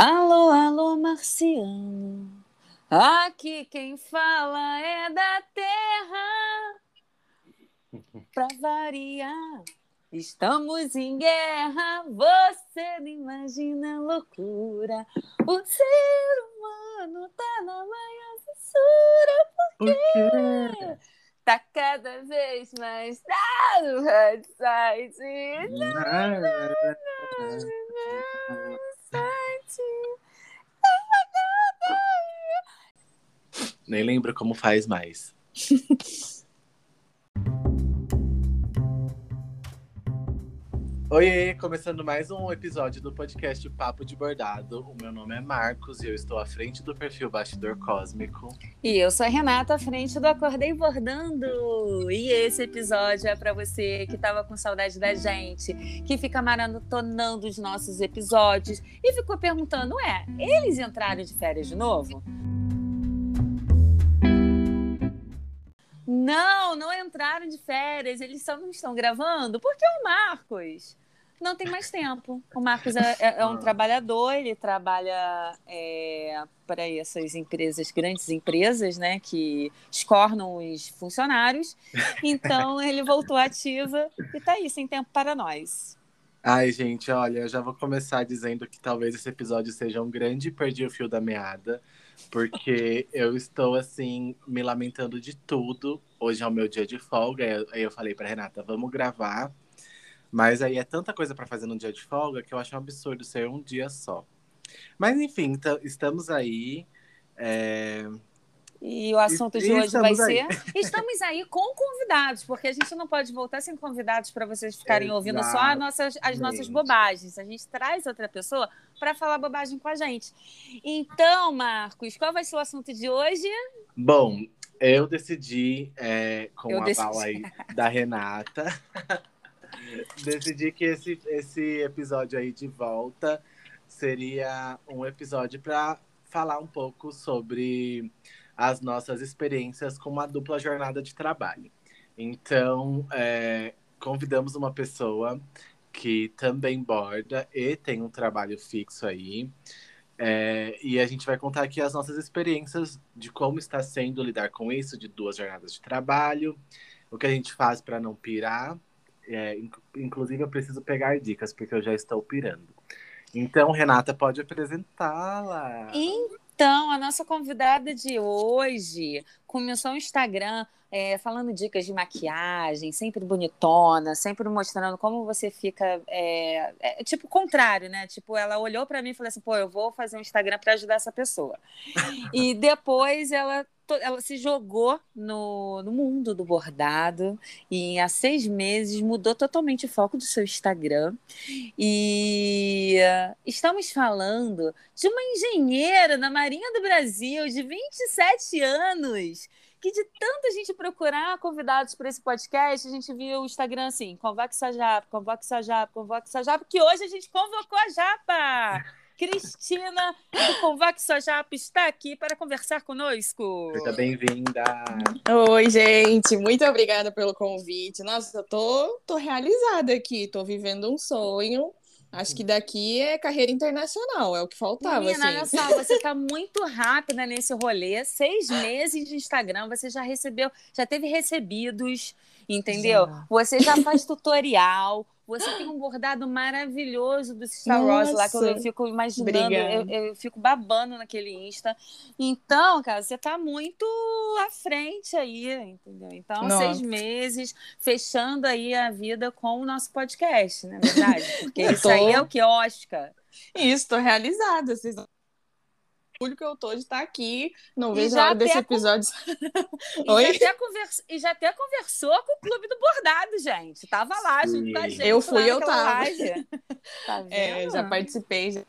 Alô, alô, marciano. Aqui quem fala é da terra. Pra variar, estamos em guerra. Você não imagina a loucura. O ser humano tá na maior censura. Por quê? Tá cada vez mais dado red site. Nem lembro como faz mais. Oi, começando mais um episódio do podcast Papo de Bordado. O meu nome é Marcos e eu estou à frente do perfil Bastidor Cósmico. E eu sou a Renata, à frente do Acordei Bordando. E esse episódio é para você que estava com saudade da gente, que fica maratonando os nossos episódios e ficou perguntando: ué, eles entraram de férias de novo? Não, não entraram de férias, eles só não estão gravando porque o Marcos não tem mais tempo. O Marcos é, é, é um trabalhador, ele trabalha é, para essas empresas, grandes empresas, né, que escornam os funcionários. Então ele voltou ativa e está aí, sem tempo para nós. Ai, gente, olha, eu já vou começar dizendo que talvez esse episódio seja um grande perdi o fio da meada, porque eu estou assim me lamentando de tudo. Hoje é o meu dia de folga, aí eu falei para Renata, vamos gravar. Mas aí é tanta coisa para fazer no dia de folga que eu acho um absurdo ser um dia só. Mas enfim, estamos aí. É... E o assunto e, de hoje vai aí. ser. Estamos aí com convidados, porque a gente não pode voltar sem convidados para vocês ficarem ouvindo só as nossas, as nossas bobagens. A gente traz outra pessoa para falar bobagem com a gente. Então, Marcos, qual vai ser o assunto de hoje? Bom, eu decidi, é, com eu a decidi. bala aí da Renata, decidi que esse, esse episódio aí de volta seria um episódio para falar um pouco sobre as nossas experiências com uma dupla jornada de trabalho. Então, é, convidamos uma pessoa que também borda e tem um trabalho fixo aí. É, e a gente vai contar aqui as nossas experiências de como está sendo lidar com isso, de duas jornadas de trabalho, o que a gente faz para não pirar. É, inclusive, eu preciso pegar dicas, porque eu já estou pirando. Então, Renata, pode apresentá-la. Então, a nossa convidada de hoje começou o Instagram é, falando dicas de maquiagem, sempre bonitona, sempre mostrando como você fica. É, é, tipo, contrário, né? Tipo, ela olhou para mim e falou assim: pô, eu vou fazer um Instagram para ajudar essa pessoa. e depois ela ela se jogou no, no mundo do bordado e há seis meses mudou totalmente o foco do seu Instagram. E uh, estamos falando de uma engenheira na Marinha do Brasil de 27 anos. Que de tanta gente procurar convidados para esse podcast, a gente viu o Instagram assim: convoque sua japa, convoque sua japa, convoque sua japa, que hoje a gente convocou a japa. Cristina do Convoque Sua Japa está aqui para conversar conosco. Seja bem-vinda. Oi, gente. Muito obrigada pelo convite. Nossa, eu tô, tô realizada aqui. Tô vivendo um sonho. Acho que daqui é carreira internacional, é o que faltava. Menina, assim. olha só, você está muito rápida nesse rolê. Seis meses de Instagram, você já recebeu, já teve recebidos, entendeu? Já. Você já faz tutorial, você tem um bordado maravilhoso do Star Wars lá, que eu, fico imaginando, eu, eu, fico babando naquele Insta. Então, cara, você tá muito à frente aí, entendeu? Então, Nossa. seis meses, fechando aí a vida com o nosso podcast, não é verdade? Porque isso tô... aí é o que? Oscar. Isso, tô realizada. Vocês orgulho que eu tô de estar aqui. Não vejo a hora desse episódio. e, Oi? Já conversa... e já até conversou com o Clube do Bordado, gente. Tava lá Sim. junto com a gente. Eu fui, eu tava. Tá é, já participei. Já...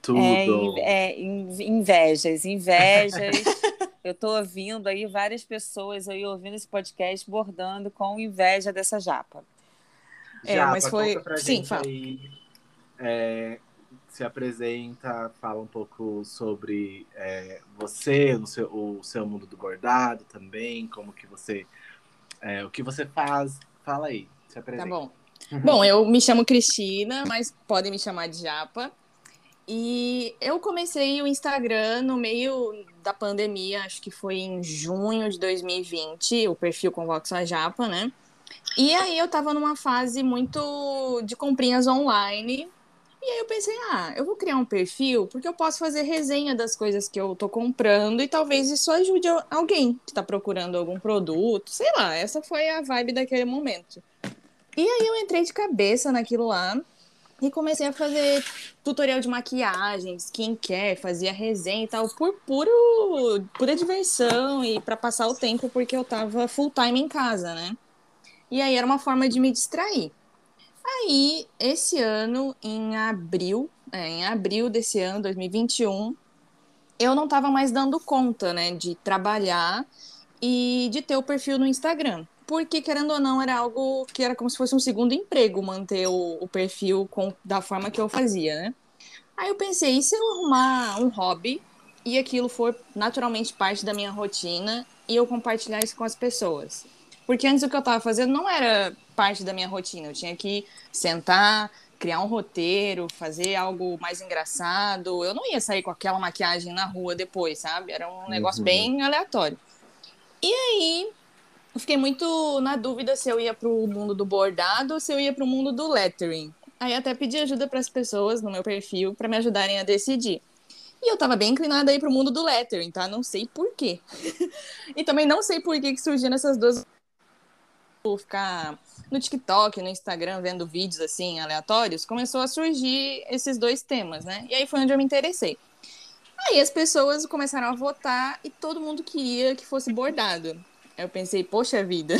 Tudo. É, é, invejas, invejas. eu tô ouvindo aí várias pessoas aí ouvindo esse podcast bordando com inveja dessa japa. É, japa, mas foi. Sim, fala. Aí, é, se apresenta, fala um pouco sobre é, você, o seu, o seu mundo do bordado também, como que você, é, o que você faz, fala aí, se apresenta. Tá bom. bom, eu me chamo Cristina, mas podem me chamar de Japa. E eu comecei o Instagram no meio da pandemia, acho que foi em junho de 2020, o perfil Convox a Japa, né? E aí eu tava numa fase muito de comprinhas online. E aí eu pensei, ah, eu vou criar um perfil porque eu posso fazer resenha das coisas que eu tô comprando e talvez isso ajude alguém que tá procurando algum produto, sei lá, essa foi a vibe daquele momento. E aí eu entrei de cabeça naquilo lá e comecei a fazer tutorial de maquiagem, skincare, fazia resenha e tal, por puro, pura diversão e para passar o tempo, porque eu tava full time em casa, né? E aí era uma forma de me distrair. Aí, esse ano, em abril, é, em abril desse ano, 2021, eu não tava mais dando conta, né, de trabalhar e de ter o perfil no Instagram porque, querendo ou não, era algo que era como se fosse um segundo emprego manter o, o perfil com, da forma que eu fazia, né? Aí eu pensei, e se eu arrumar um hobby e aquilo for naturalmente parte da minha rotina e eu compartilhar isso com as pessoas? Porque antes o que eu estava fazendo não era parte da minha rotina, eu tinha que sentar, criar um roteiro, fazer algo mais engraçado. Eu não ia sair com aquela maquiagem na rua depois, sabe? Era um negócio uhum. bem aleatório. E aí eu fiquei muito na dúvida se eu ia para o mundo do bordado ou se eu ia para o mundo do lettering. Aí até pedi ajuda para as pessoas no meu perfil para me ajudarem a decidir. E eu tava bem inclinada aí para o mundo do lettering, tá? Não sei por quê. e também não sei por que, que surgiram essas duas ficar no TikTok, no Instagram, vendo vídeos assim aleatórios, começou a surgir esses dois temas, né? E aí foi onde eu me interessei. Aí as pessoas começaram a votar e todo mundo queria que fosse bordado. Eu pensei, poxa vida.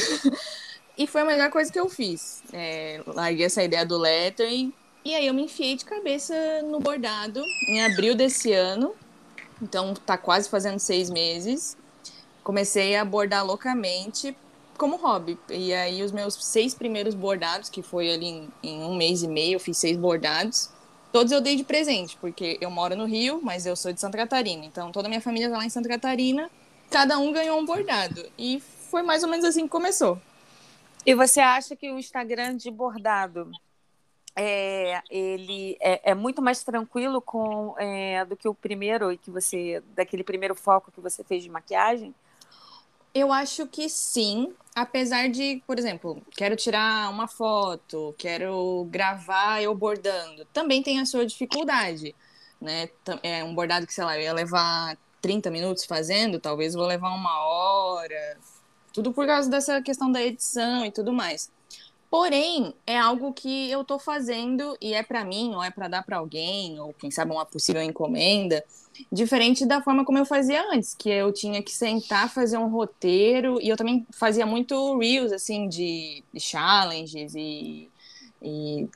e foi a melhor coisa que eu fiz. É, larguei essa ideia do lettering. E aí eu me enfiei de cabeça no bordado em abril desse ano. Então tá quase fazendo seis meses. Comecei a bordar loucamente como hobby. E aí os meus seis primeiros bordados, que foi ali em, em um mês e meio, eu fiz seis bordados. Todos eu dei de presente, porque eu moro no Rio, mas eu sou de Santa Catarina. Então toda a minha família tá lá em Santa Catarina cada um ganhou um bordado. E foi mais ou menos assim que começou. E você acha que o Instagram de bordado é, ele é, é muito mais tranquilo com é, do que o primeiro e que você daquele primeiro foco que você fez de maquiagem? Eu acho que sim, apesar de, por exemplo, quero tirar uma foto, quero gravar eu bordando, também tem a sua dificuldade, né? É um bordado que sei lá, eu ia levar 30 minutos fazendo, talvez vou levar uma hora. Tudo por causa dessa questão da edição e tudo mais. Porém, é algo que eu tô fazendo e é para mim, ou é para dar para alguém, ou quem sabe uma possível encomenda, diferente da forma como eu fazia antes, que eu tinha que sentar, fazer um roteiro, e eu também fazia muito reels, assim, de, de challenges e, e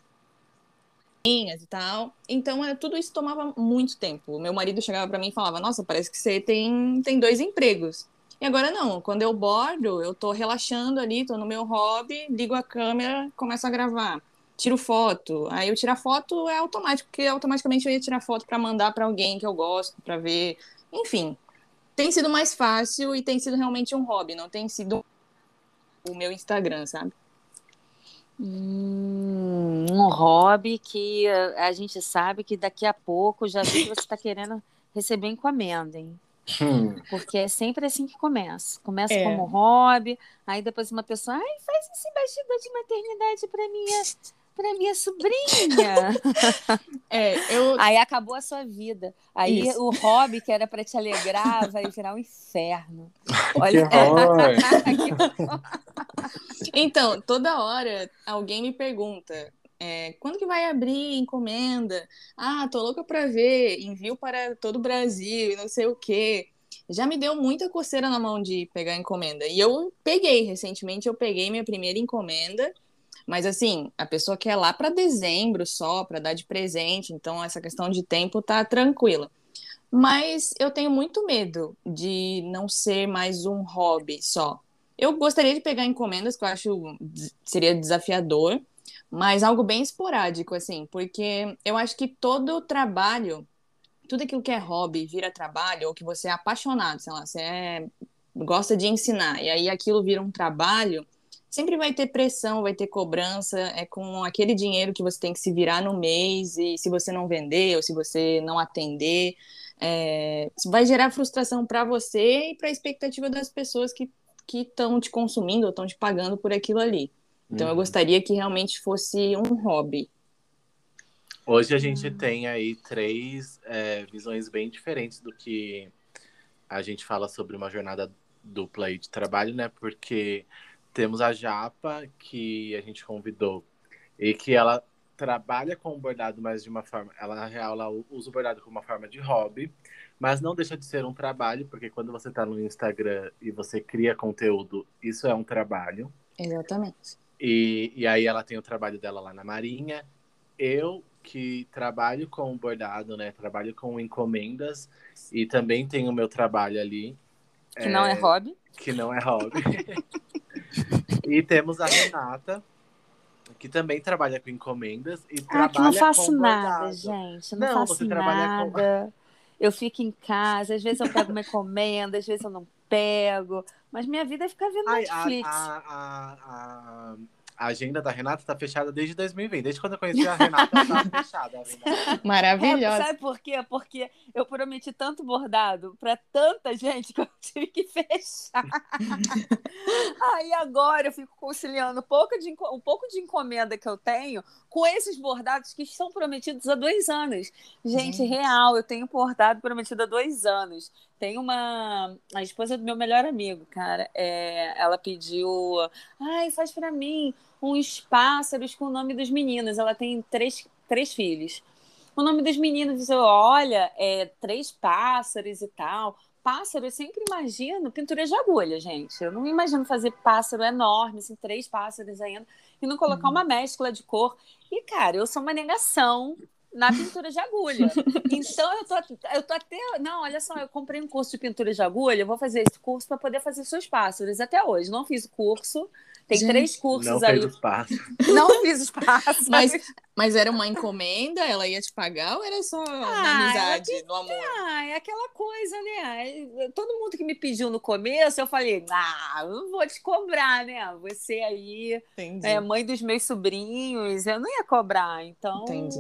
e tal. Então, é, tudo isso tomava muito tempo. Meu marido chegava para mim e falava: Nossa, parece que você tem, tem dois empregos. E agora não, quando eu bordo, eu tô relaxando ali, tô no meu hobby, ligo a câmera, começo a gravar, tiro foto. Aí eu tirar foto é automático, porque automaticamente eu ia tirar foto para mandar para alguém que eu gosto, para ver. Enfim, tem sido mais fácil e tem sido realmente um hobby, não tem sido o meu Instagram, sabe? Hum, um hobby que a gente sabe que daqui a pouco já vi que você está querendo receber encomenda, hein? Hum. Porque é sempre assim que começa. Começa é. como hobby, aí depois uma pessoa, ai, faz esse bastidor de maternidade para minha para minha sobrinha. é, eu... Aí acabou a sua vida. Aí Isso. o hobby que era para te alegrar vai virar um inferno. Olha. então, toda hora alguém me pergunta. É, quando que vai abrir encomenda? Ah, tô louca para ver, envio para todo o Brasil e não sei o quê. Já me deu muita coceira na mão de pegar encomenda. E eu peguei, recentemente eu peguei minha primeira encomenda mas assim, a pessoa quer lá para dezembro só, para dar de presente, então essa questão de tempo tá tranquila. Mas eu tenho muito medo de não ser mais um hobby só. Eu gostaria de pegar encomendas que eu acho seria desafiador, mas algo bem esporádico assim, porque eu acho que todo trabalho, tudo aquilo que é hobby vira trabalho ou que você é apaixonado, sei lá, você é, gosta de ensinar e aí aquilo vira um trabalho, sempre vai ter pressão, vai ter cobrança, é com aquele dinheiro que você tem que se virar no mês, e se você não vender ou se você não atender, é, vai gerar frustração para você e para a expectativa das pessoas que estão te consumindo ou estão te pagando por aquilo ali. Então, uhum. eu gostaria que realmente fosse um hobby. Hoje a gente uhum. tem aí três é, visões bem diferentes do que a gente fala sobre uma jornada dupla aí de trabalho, né? Porque temos a Japa, que a gente convidou, e que ela trabalha com o bordado, mas de uma forma. Ela, na real, ela usa o bordado como uma forma de hobby, mas não deixa de ser um trabalho, porque quando você está no Instagram e você cria conteúdo, isso é um trabalho. Exatamente. E, e aí ela tem o trabalho dela lá na Marinha. Eu, que trabalho com bordado, né? Trabalho com encomendas e também tenho o meu trabalho ali. Que é, não é hobby. Que não é hobby. E temos a Renata, que também trabalha com encomendas e ah, trabalha que não faço nada, gente. Não, não faço nada. Com... Eu fico em casa, às vezes eu pego uma encomenda, às vezes eu não pego. Mas minha vida é ficar vendo Ai, Netflix. A, a, a, a agenda da Renata está fechada desde 2020. Desde quando eu conheci a Renata, ela estava fechada. Maravilhosa. É, sabe por quê? Porque eu prometi tanto bordado para tanta gente que eu tive que fechar. Aí agora eu fico conciliando um pouco, de, um pouco de encomenda que eu tenho com esses bordados que estão prometidos há dois anos. Gente, gente. real, eu tenho bordado prometido há dois anos. Tem uma. A esposa do meu melhor amigo, cara. É, ela pediu. Ai, faz para mim uns pássaros com o nome dos meninos. Ela tem três, três filhos. O nome dos meninos, eu olha, é três pássaros e tal. Pássaro, eu sempre imagino pintura de agulha, gente. Eu não imagino fazer pássaro enorme, assim, três pássaros ainda, e não colocar uhum. uma mescla de cor. E, cara, eu sou uma negação na pintura de agulha. Então eu tô, eu tô até. Não, olha só, eu comprei um curso de pintura de agulha, eu vou fazer esse curso para poder fazer seus pássaros. Até hoje, não fiz o curso, tem Gente, três cursos não aí. Fez os passos. Não fiz os passos. Mas, mas era uma encomenda? Ela ia te pagar ou era só ah, na amizade, no amor? Ah, é aquela coisa, né? Todo mundo que me pediu no começo, eu falei, ah, não vou te cobrar, né? Você aí Entendi. é mãe dos meus sobrinhos, eu não ia cobrar. Então, Entendi.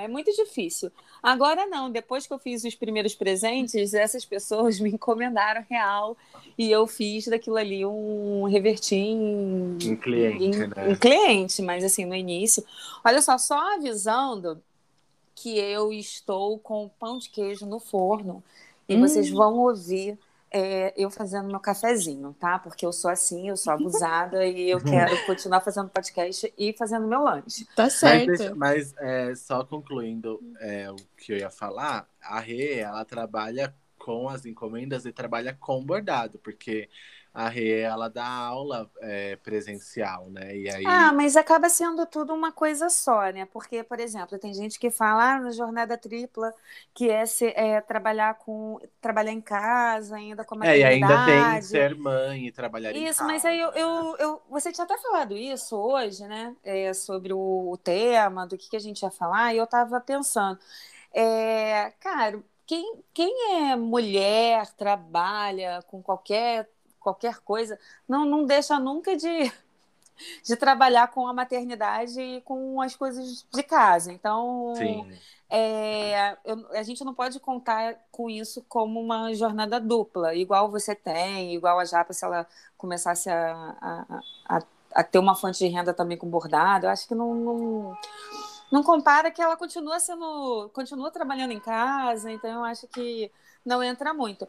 é muito difícil. Agora não, depois que eu fiz os primeiros presentes, essas pessoas me encomendaram real e eu fiz daquilo ali um revertir em, um cliente, em, né? Um cliente, mas assim, no início. Olha só, só avisando que eu estou com pão de queijo no forno e hum. vocês vão ouvir é, eu fazendo meu cafezinho, tá? Porque eu sou assim, eu sou abusada e eu quero continuar fazendo podcast e fazendo meu lanche. Tá certo. Mas, mas é, só concluindo é, o que eu ia falar, a Rê, ela trabalha com as encomendas e trabalha com bordado, porque a Rê, ela dá aula é, presencial, né? E aí... Ah, mas acaba sendo tudo uma coisa só, né? Porque, por exemplo, tem gente que fala ah, na jornada tripla que é, ser, é trabalhar com trabalhar em casa, ainda com a É, e ainda tem ser mãe e trabalhar isso, em casa. Isso, mas aí eu, né? eu, eu, você tinha até falado isso hoje, né? É, sobre o, o tema, do que, que a gente ia falar, e eu tava pensando. É, cara, quem, quem é mulher, trabalha com qualquer qualquer coisa, não, não deixa nunca de, de trabalhar com a maternidade e com as coisas de casa. Então, é, eu, a gente não pode contar com isso como uma jornada dupla, igual você tem, igual a Japa, se ela começasse a, a, a, a ter uma fonte de renda também com bordado, eu acho que não, não não compara que ela continua sendo, continua trabalhando em casa, então eu acho que não entra muito.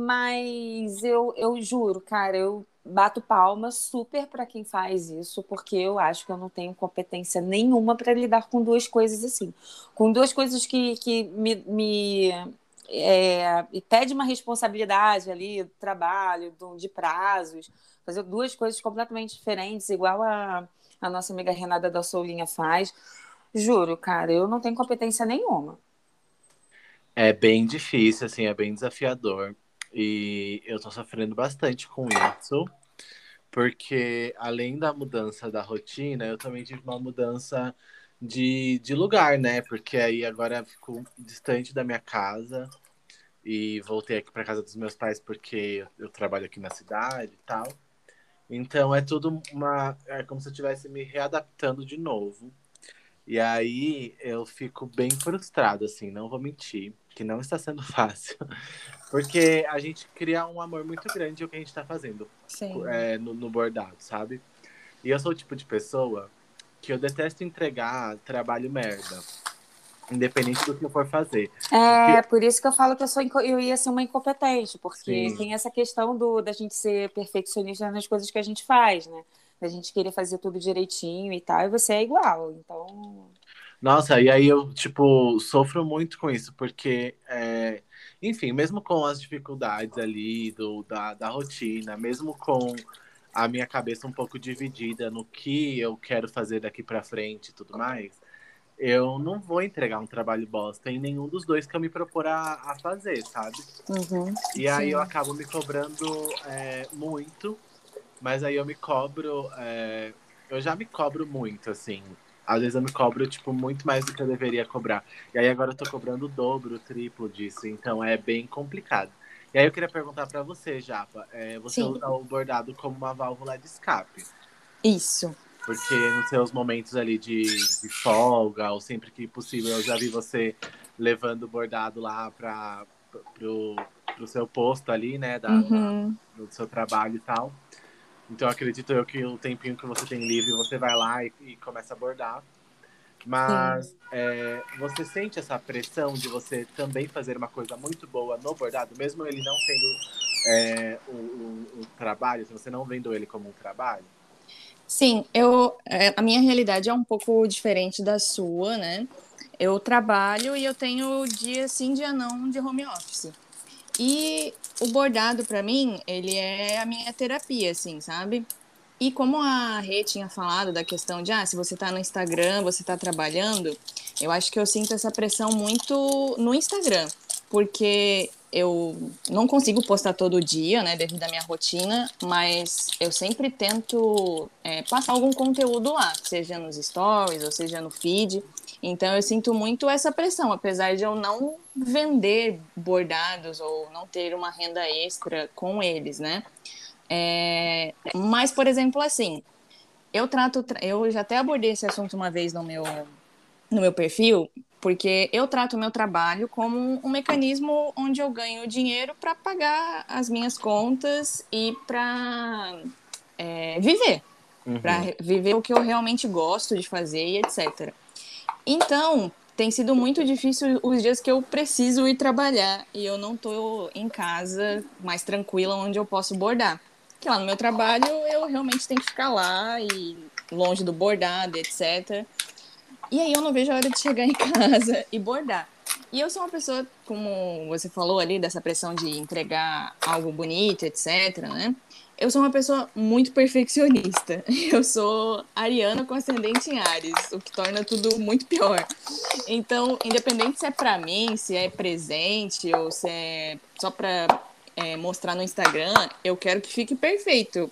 Mas eu, eu juro, cara, eu bato palmas super para quem faz isso, porque eu acho que eu não tenho competência nenhuma para lidar com duas coisas assim. Com duas coisas que, que me, me é, pede uma responsabilidade ali do trabalho, do, de prazos, fazer duas coisas completamente diferentes, igual a, a nossa amiga Renata da Soulinha faz. Juro, cara, eu não tenho competência nenhuma. É bem difícil, assim, é bem desafiador. E eu tô sofrendo bastante com isso, porque além da mudança da rotina, eu também tive uma mudança de, de lugar, né? Porque aí agora fico distante da minha casa e voltei aqui para casa dos meus pais porque eu trabalho aqui na cidade e tal. Então é tudo uma. É como se eu estivesse me readaptando de novo. E aí eu fico bem frustrado, assim, não vou mentir, que não está sendo fácil. Porque a gente cria um amor muito grande ao que a gente está fazendo é, no, no bordado, sabe? E eu sou o tipo de pessoa que eu detesto entregar trabalho merda. Independente do que eu for fazer. É, porque... por isso que eu falo que eu, sou, eu ia ser uma incompetente, porque Sim. tem essa questão do, da gente ser perfeccionista nas coisas que a gente faz, né? Da gente querer fazer tudo direitinho e tal, e você é igual, então... Nossa, e aí eu, tipo, sofro muito com isso, porque, é... enfim, mesmo com as dificuldades ali do, da, da rotina, mesmo com a minha cabeça um pouco dividida no que eu quero fazer daqui para frente e tudo mais, eu não vou entregar um trabalho bosta em nenhum dos dois que eu me propor a, a fazer, sabe? Uhum, e aí eu acabo me cobrando é, muito, mas aí eu me cobro. É, eu já me cobro muito, assim. Às vezes eu me cobro, tipo, muito mais do que eu deveria cobrar. E aí agora eu tô cobrando o dobro, o triplo disso. Então é bem complicado. E aí eu queria perguntar para você, Japa. É, você Sim. usa o bordado como uma válvula de escape. Isso. Porque nos seus momentos ali de, de folga, ou sempre que possível, eu já vi você levando o bordado lá para pro, pro seu posto ali, né? Da, uhum. da, do seu trabalho e tal. Então acredito eu que o tempinho que você tem livre, você vai lá e, e começa a bordar. Mas é, você sente essa pressão de você também fazer uma coisa muito boa no bordado, mesmo ele não sendo é, trabalho, se você não vendo ele como um trabalho? Sim, eu, é, a minha realidade é um pouco diferente da sua, né? Eu trabalho e eu tenho dia sim, dia não de home office. E o bordado, para mim, ele é a minha terapia, assim, sabe? E como a Rê tinha falado da questão de, ah, se você tá no Instagram, você tá trabalhando, eu acho que eu sinto essa pressão muito no Instagram, porque eu não consigo postar todo dia, né, devido à minha rotina, mas eu sempre tento é, passar algum conteúdo lá, seja nos stories ou seja no feed. Então eu sinto muito essa pressão, apesar de eu não vender bordados ou não ter uma renda extra com eles, né? É, mas, por exemplo, assim, eu trato, eu já até abordei esse assunto uma vez no meu, no meu perfil, porque eu trato o meu trabalho como um mecanismo onde eu ganho dinheiro para pagar as minhas contas e para é, viver, uhum. para viver o que eu realmente gosto de fazer e etc. Então, tem sido muito difícil os dias que eu preciso ir trabalhar e eu não estou em casa mais tranquila onde eu posso bordar. Que lá no meu trabalho eu realmente tenho que ficar lá e longe do bordado, etc. E aí eu não vejo a hora de chegar em casa e bordar. E eu sou uma pessoa, como você falou ali, dessa pressão de entregar algo bonito, etc, né? Eu sou uma pessoa muito perfeccionista. Eu sou ariana com ascendente em Ares, o que torna tudo muito pior. Então, independente se é para mim, se é presente ou se é só para é, mostrar no Instagram, eu quero que fique perfeito.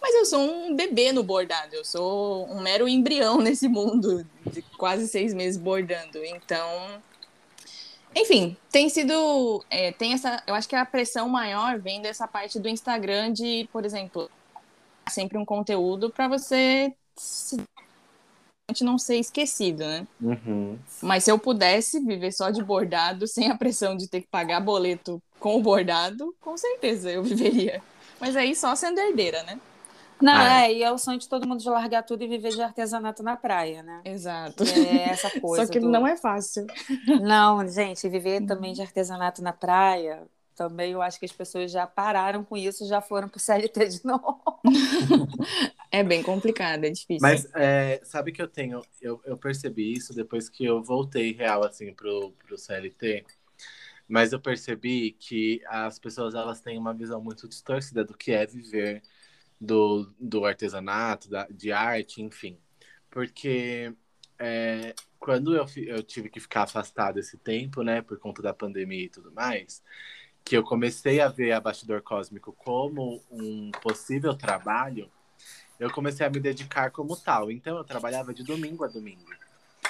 Mas eu sou um bebê no bordado, eu sou um mero embrião nesse mundo de quase seis meses bordando. Então, enfim, tem sido. É, tem essa. Eu acho que a pressão maior vem dessa parte do Instagram de, por exemplo, sempre um conteúdo para você não ser esquecido, né? Uhum. Mas se eu pudesse viver só de bordado, sem a pressão de ter que pagar boleto com o bordado, com certeza eu viveria. Mas aí só sendo herdeira, né? Não, ah, é. é, e é o sonho de todo mundo de largar tudo e viver de artesanato na praia, né? Exato. É essa coisa. Só que do... não é fácil. Não, gente, viver também de artesanato na praia, também eu acho que as pessoas já pararam com isso, já foram para o CLT de novo. é bem complicado, é difícil. Mas é, sabe que eu tenho, eu, eu percebi isso depois que eu voltei real assim pro, pro CLT. Mas eu percebi que as pessoas elas têm uma visão muito distorcida do que é viver do, do artesanato, da, de arte, enfim. Porque é, quando eu, eu tive que ficar afastado esse tempo, né, por conta da pandemia e tudo mais, que eu comecei a ver a Bastidor Cósmico como um possível trabalho, eu comecei a me dedicar como tal. Então eu trabalhava de domingo a domingo.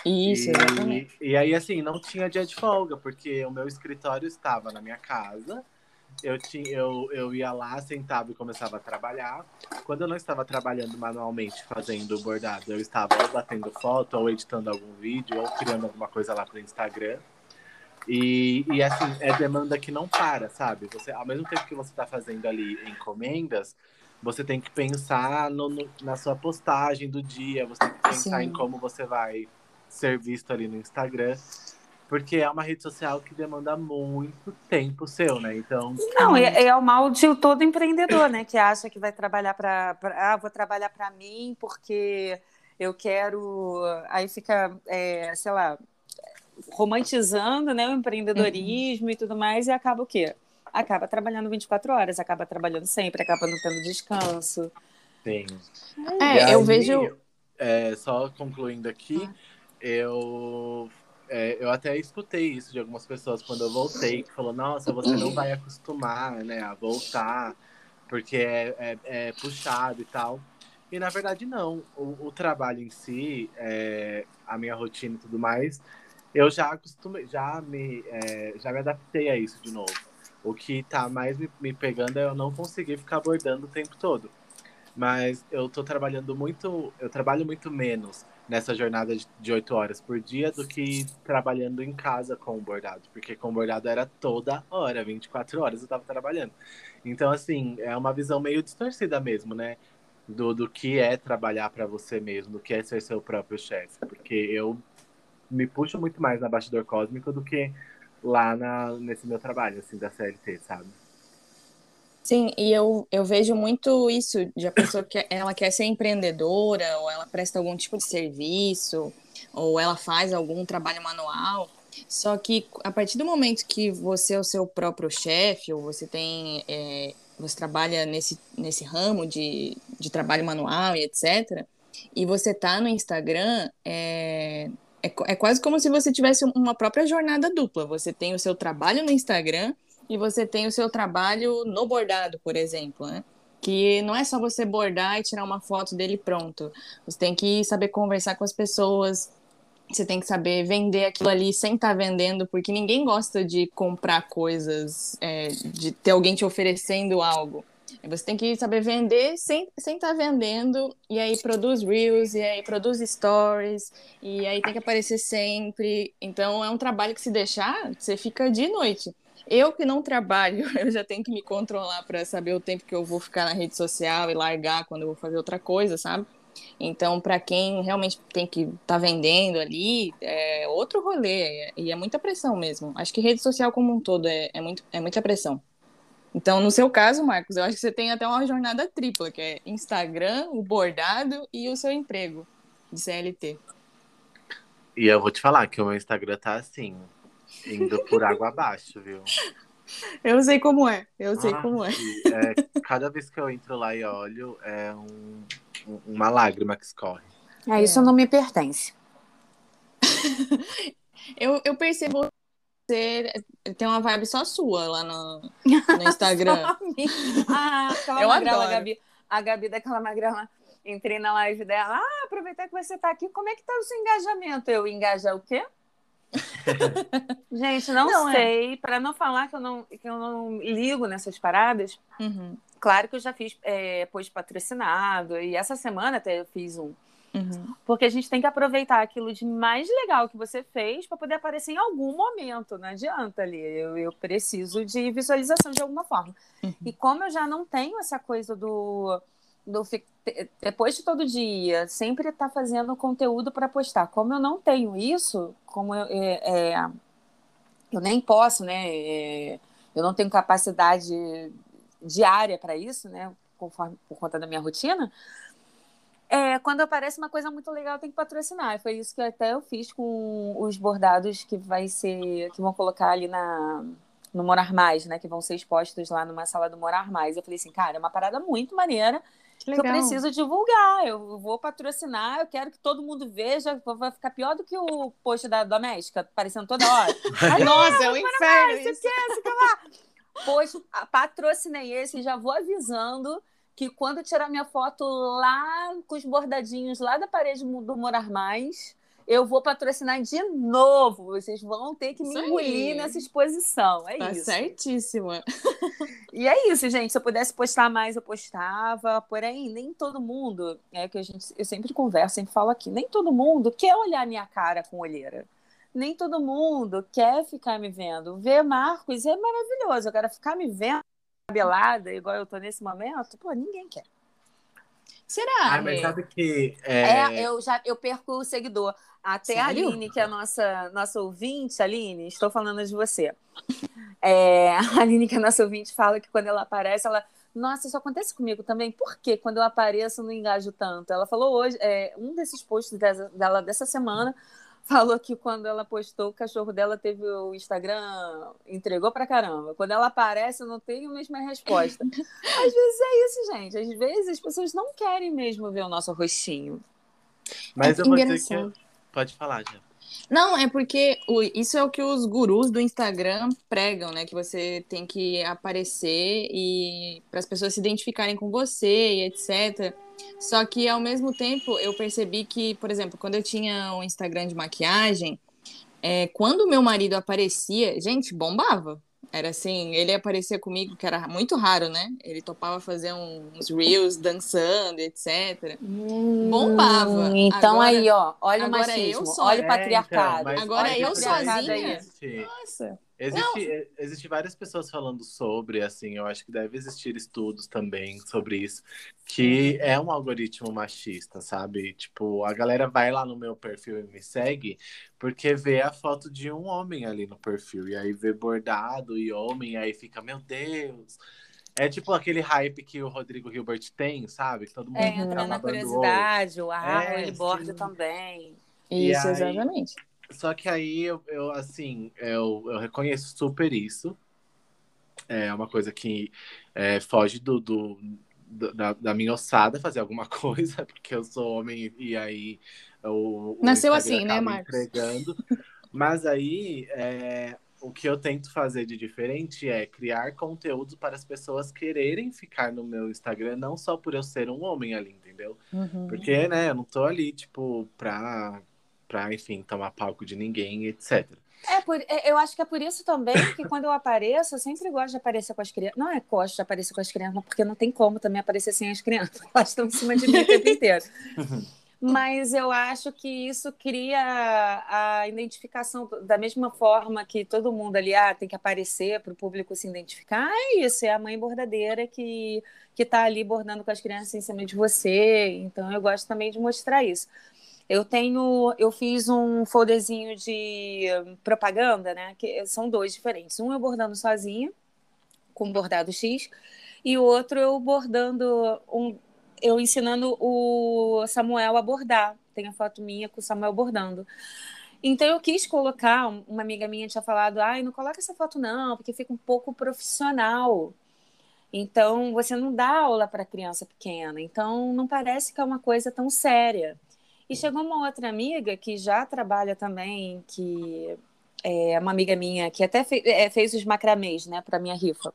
Isso, e, exatamente. E aí, assim, não tinha dia de folga, porque o meu escritório estava na minha casa eu, tinha, eu, eu ia lá, sentava e começava a trabalhar. Quando eu não estava trabalhando manualmente, fazendo bordado, eu estava ou batendo foto, ou editando algum vídeo, ou criando alguma coisa lá para o Instagram. E, e assim, é demanda que não para, sabe? Você, ao mesmo tempo que você está fazendo ali encomendas, você tem que pensar no, no, na sua postagem do dia, você tem que pensar Sim. em como você vai ser visto ali no Instagram. Porque é uma rede social que demanda muito tempo seu, né? Então. Não, é, é o mal de todo empreendedor, né? Que acha que vai trabalhar para. Ah, vou trabalhar para mim porque eu quero. Aí fica, é, sei lá, romantizando né, o empreendedorismo uhum. e tudo mais, e acaba o quê? Acaba trabalhando 24 horas, acaba trabalhando sempre, acaba não tendo descanso. Sim. É, aí, eu vejo. É, só concluindo aqui, ah. eu é, eu até escutei isso de algumas pessoas quando eu voltei, que falou, nossa, você não vai acostumar, né, a voltar, porque é, é, é puxado e tal. E na verdade não. O, o trabalho em si, é, a minha rotina e tudo mais, eu já acostumei, já me, é, já me adaptei a isso de novo. O que tá mais me, me, pegando é eu não conseguir ficar abordando o tempo todo. Mas eu tô trabalhando muito, eu trabalho muito menos nessa jornada de oito horas por dia do que trabalhando em casa com o bordado. Porque com o bordado era toda hora, 24 horas eu tava trabalhando. Então, assim, é uma visão meio distorcida mesmo, né? Do, do que é trabalhar para você mesmo, do que é ser seu próprio chefe. Porque eu me puxa muito mais na bastidor cósmico do que lá na, nesse meu trabalho, assim, da CLT, sabe? Sim, e eu, eu vejo muito isso de a pessoa que ela quer ser empreendedora, ou ela presta algum tipo de serviço, ou ela faz algum trabalho manual. Só que a partir do momento que você é o seu próprio chefe, ou você tem. É, você trabalha nesse, nesse ramo de, de trabalho manual e etc., e você tá no Instagram, é, é, é quase como se você tivesse uma própria jornada dupla. Você tem o seu trabalho no Instagram e você tem o seu trabalho no bordado, por exemplo, né? Que não é só você bordar e tirar uma foto dele pronto. Você tem que saber conversar com as pessoas, você tem que saber vender aquilo ali sem estar tá vendendo, porque ninguém gosta de comprar coisas, é, de ter alguém te oferecendo algo. Você tem que saber vender sem estar sem tá vendendo, e aí produz reels, e aí produz stories, e aí tem que aparecer sempre. Então é um trabalho que se deixar, você fica de noite. Eu que não trabalho, eu já tenho que me controlar para saber o tempo que eu vou ficar na rede social e largar quando eu vou fazer outra coisa, sabe? Então, para quem realmente tem que estar tá vendendo ali, é outro rolê, e é muita pressão mesmo. Acho que rede social como um todo é, é, muito, é muita pressão. Então, no seu caso, Marcos, eu acho que você tem até uma jornada tripla, que é Instagram, o bordado e o seu emprego de CLT. E eu vou te falar que o meu Instagram tá assim, indo por água abaixo, viu? Eu sei como é, eu sei ah, como é. é. Cada vez que eu entro lá e olho, é um, uma lágrima que escorre. É, isso não me pertence. eu, eu percebo você tem uma vibe só sua lá no, no Instagram. ah, Eu magrela, adoro. Gabi. A Gabi daquela magrela. Entrei na live dela. Ah, aproveitar que você está aqui. Como é que tá o seu engajamento? Eu engajar o quê? Gente, não, não é. sei. É. Para não falar que eu não, que eu não ligo nessas paradas. Uhum. Claro que eu já fiz é, patrocinado. E essa semana até eu fiz um Uhum. Porque a gente tem que aproveitar aquilo de mais legal que você fez para poder aparecer em algum momento. Não adianta ali. Eu, eu preciso de visualização de alguma forma. Uhum. E como eu já não tenho essa coisa do. Do depois de todo dia, sempre estar tá fazendo conteúdo para postar. Como eu não tenho isso, como eu, é, é, eu nem posso, né? É, eu não tenho capacidade diária para isso, né? Conforme, por conta da minha rotina é, quando aparece uma coisa muito legal, tem que patrocinar. Foi isso que até eu fiz com os bordados que vai ser, que vão colocar ali na no Morar Mais, né? Que vão ser expostos lá numa sala do Morar Mais. Eu falei assim, cara, é uma parada muito maneira que, que eu preciso divulgar. Eu vou patrocinar, eu quero que todo mundo veja. Vai ficar pior do que o post da doméstica, aparecendo toda hora. Aí, Nossa, é um inferno. Mais, isso. Isso lá. Patrocinei esse, já vou avisando que quando tirar minha foto lá com os bordadinhos lá da parede do Morar Mais, eu vou patrocinar de novo. Vocês vão ter que me Isso engolir aí. nessa exposição. É Tá isso. certíssima. E é isso, gente. Se eu pudesse postar mais, eu postava. Porém, nem todo mundo, é que a gente, eu sempre converso, sempre falo aqui, nem todo mundo quer olhar minha cara com olheira. Nem todo mundo quer ficar me vendo. Ver Marcos é maravilhoso. Agora, ficar me vendo cabelada, igual eu tô nesse momento, pô, ninguém quer. Será? Ai, mas sabe que. É, É, eu já eu perco o seguidor. Até a Sério? Aline, que é a nossa, nossa ouvinte, Aline, estou falando de você. É, a Aline, que é a nossa ouvinte, fala que quando ela aparece, ela. Nossa, isso acontece comigo também. Por que quando eu apareço eu não engajo tanto? Ela falou hoje, é, um desses posts dessa- dela dessa semana, falou que quando ela postou, o cachorro dela teve o Instagram, entregou pra caramba. Quando ela aparece, eu não tenho a mesma resposta. Às vezes é isso, gente. Às vezes as pessoas não querem mesmo ver o nosso rostinho. mas É eu vou dizer que. Pode falar, já. Não, é porque o- isso é o que os gurus do Instagram pregam, né? Que você tem que aparecer e para as pessoas se identificarem com você e etc. Só que ao mesmo tempo eu percebi que, por exemplo, quando eu tinha um Instagram de maquiagem, é, quando o meu marido aparecia, gente, bombava. Era assim, ele aparecia comigo, que era muito raro, né? Ele topava fazer uns reels dançando, etc. Bombava. Então Agora- aí, ó, olha o agora machismo, eu sou- olha o É, patriarcado. então, mas Agora olha eu patriarcado sozinha? existe. Nossa. Existe, existe várias pessoas falando sobre, assim, eu acho que deve existir estudos também sobre isso, que é um algoritmo machista, sabe? Tipo, a galera vai lá no meu perfil e me segue porque vê a foto de um homem ali no perfil, e aí vê bordado e homem, e aí fica, meu Deus. É tipo aquele hype que o Rodrigo Hilbert tem, sabe? Que todo mundo É, entra na babando o curiosidade, uau, É, ele borda também. E Isso, aí- exatamente. Só que aí eu, eu, assim, eu, eu reconheço super isso. É uma coisa que é, foge do, do- da, da minha ossada fazer alguma coisa, porque eu sou homem e aí o, o Nasceu Instagram assim, né, Marcos? Entregando. Mas aí é, o que eu tento fazer de diferente é criar conteúdo para as pessoas quererem ficar no meu Instagram, não só por eu ser um homem ali, entendeu? Porque, né, eu não tô ali, tipo, pra, pra enfim, tomar palco de ninguém, etc. É, por, é, eu acho que é por isso também que quando eu apareço, eu sempre gosto de aparecer com as crianças. Não é gosto de aparecer com as crianças, porque não tem como também aparecer sem as crianças. Elas estão em cima de mim o tempo inteiro. Mas eu acho que isso cria a identificação da mesma forma que todo mundo ali ah, tem que aparecer para o público se identificar. É isso, é a mãe bordadeira que que está ali bordando com as crianças em cima de você. Então eu gosto também de mostrar isso. Eu tenho, eu fiz um folderzinho de propaganda, né? Que são dois diferentes. Um eu bordando sozinha, com bordado X, e o outro eu bordando um, eu ensinando o Samuel a bordar. Tem a foto minha com o Samuel bordando. Então eu quis colocar, uma amiga minha tinha falado, ai, não coloca essa foto não, porque fica um pouco profissional. Então você não dá aula para criança pequena, então não parece que é uma coisa tão séria. E chegou uma outra amiga que já trabalha também, que é uma amiga minha que até fe é, fez os macramês, né, para minha rifa.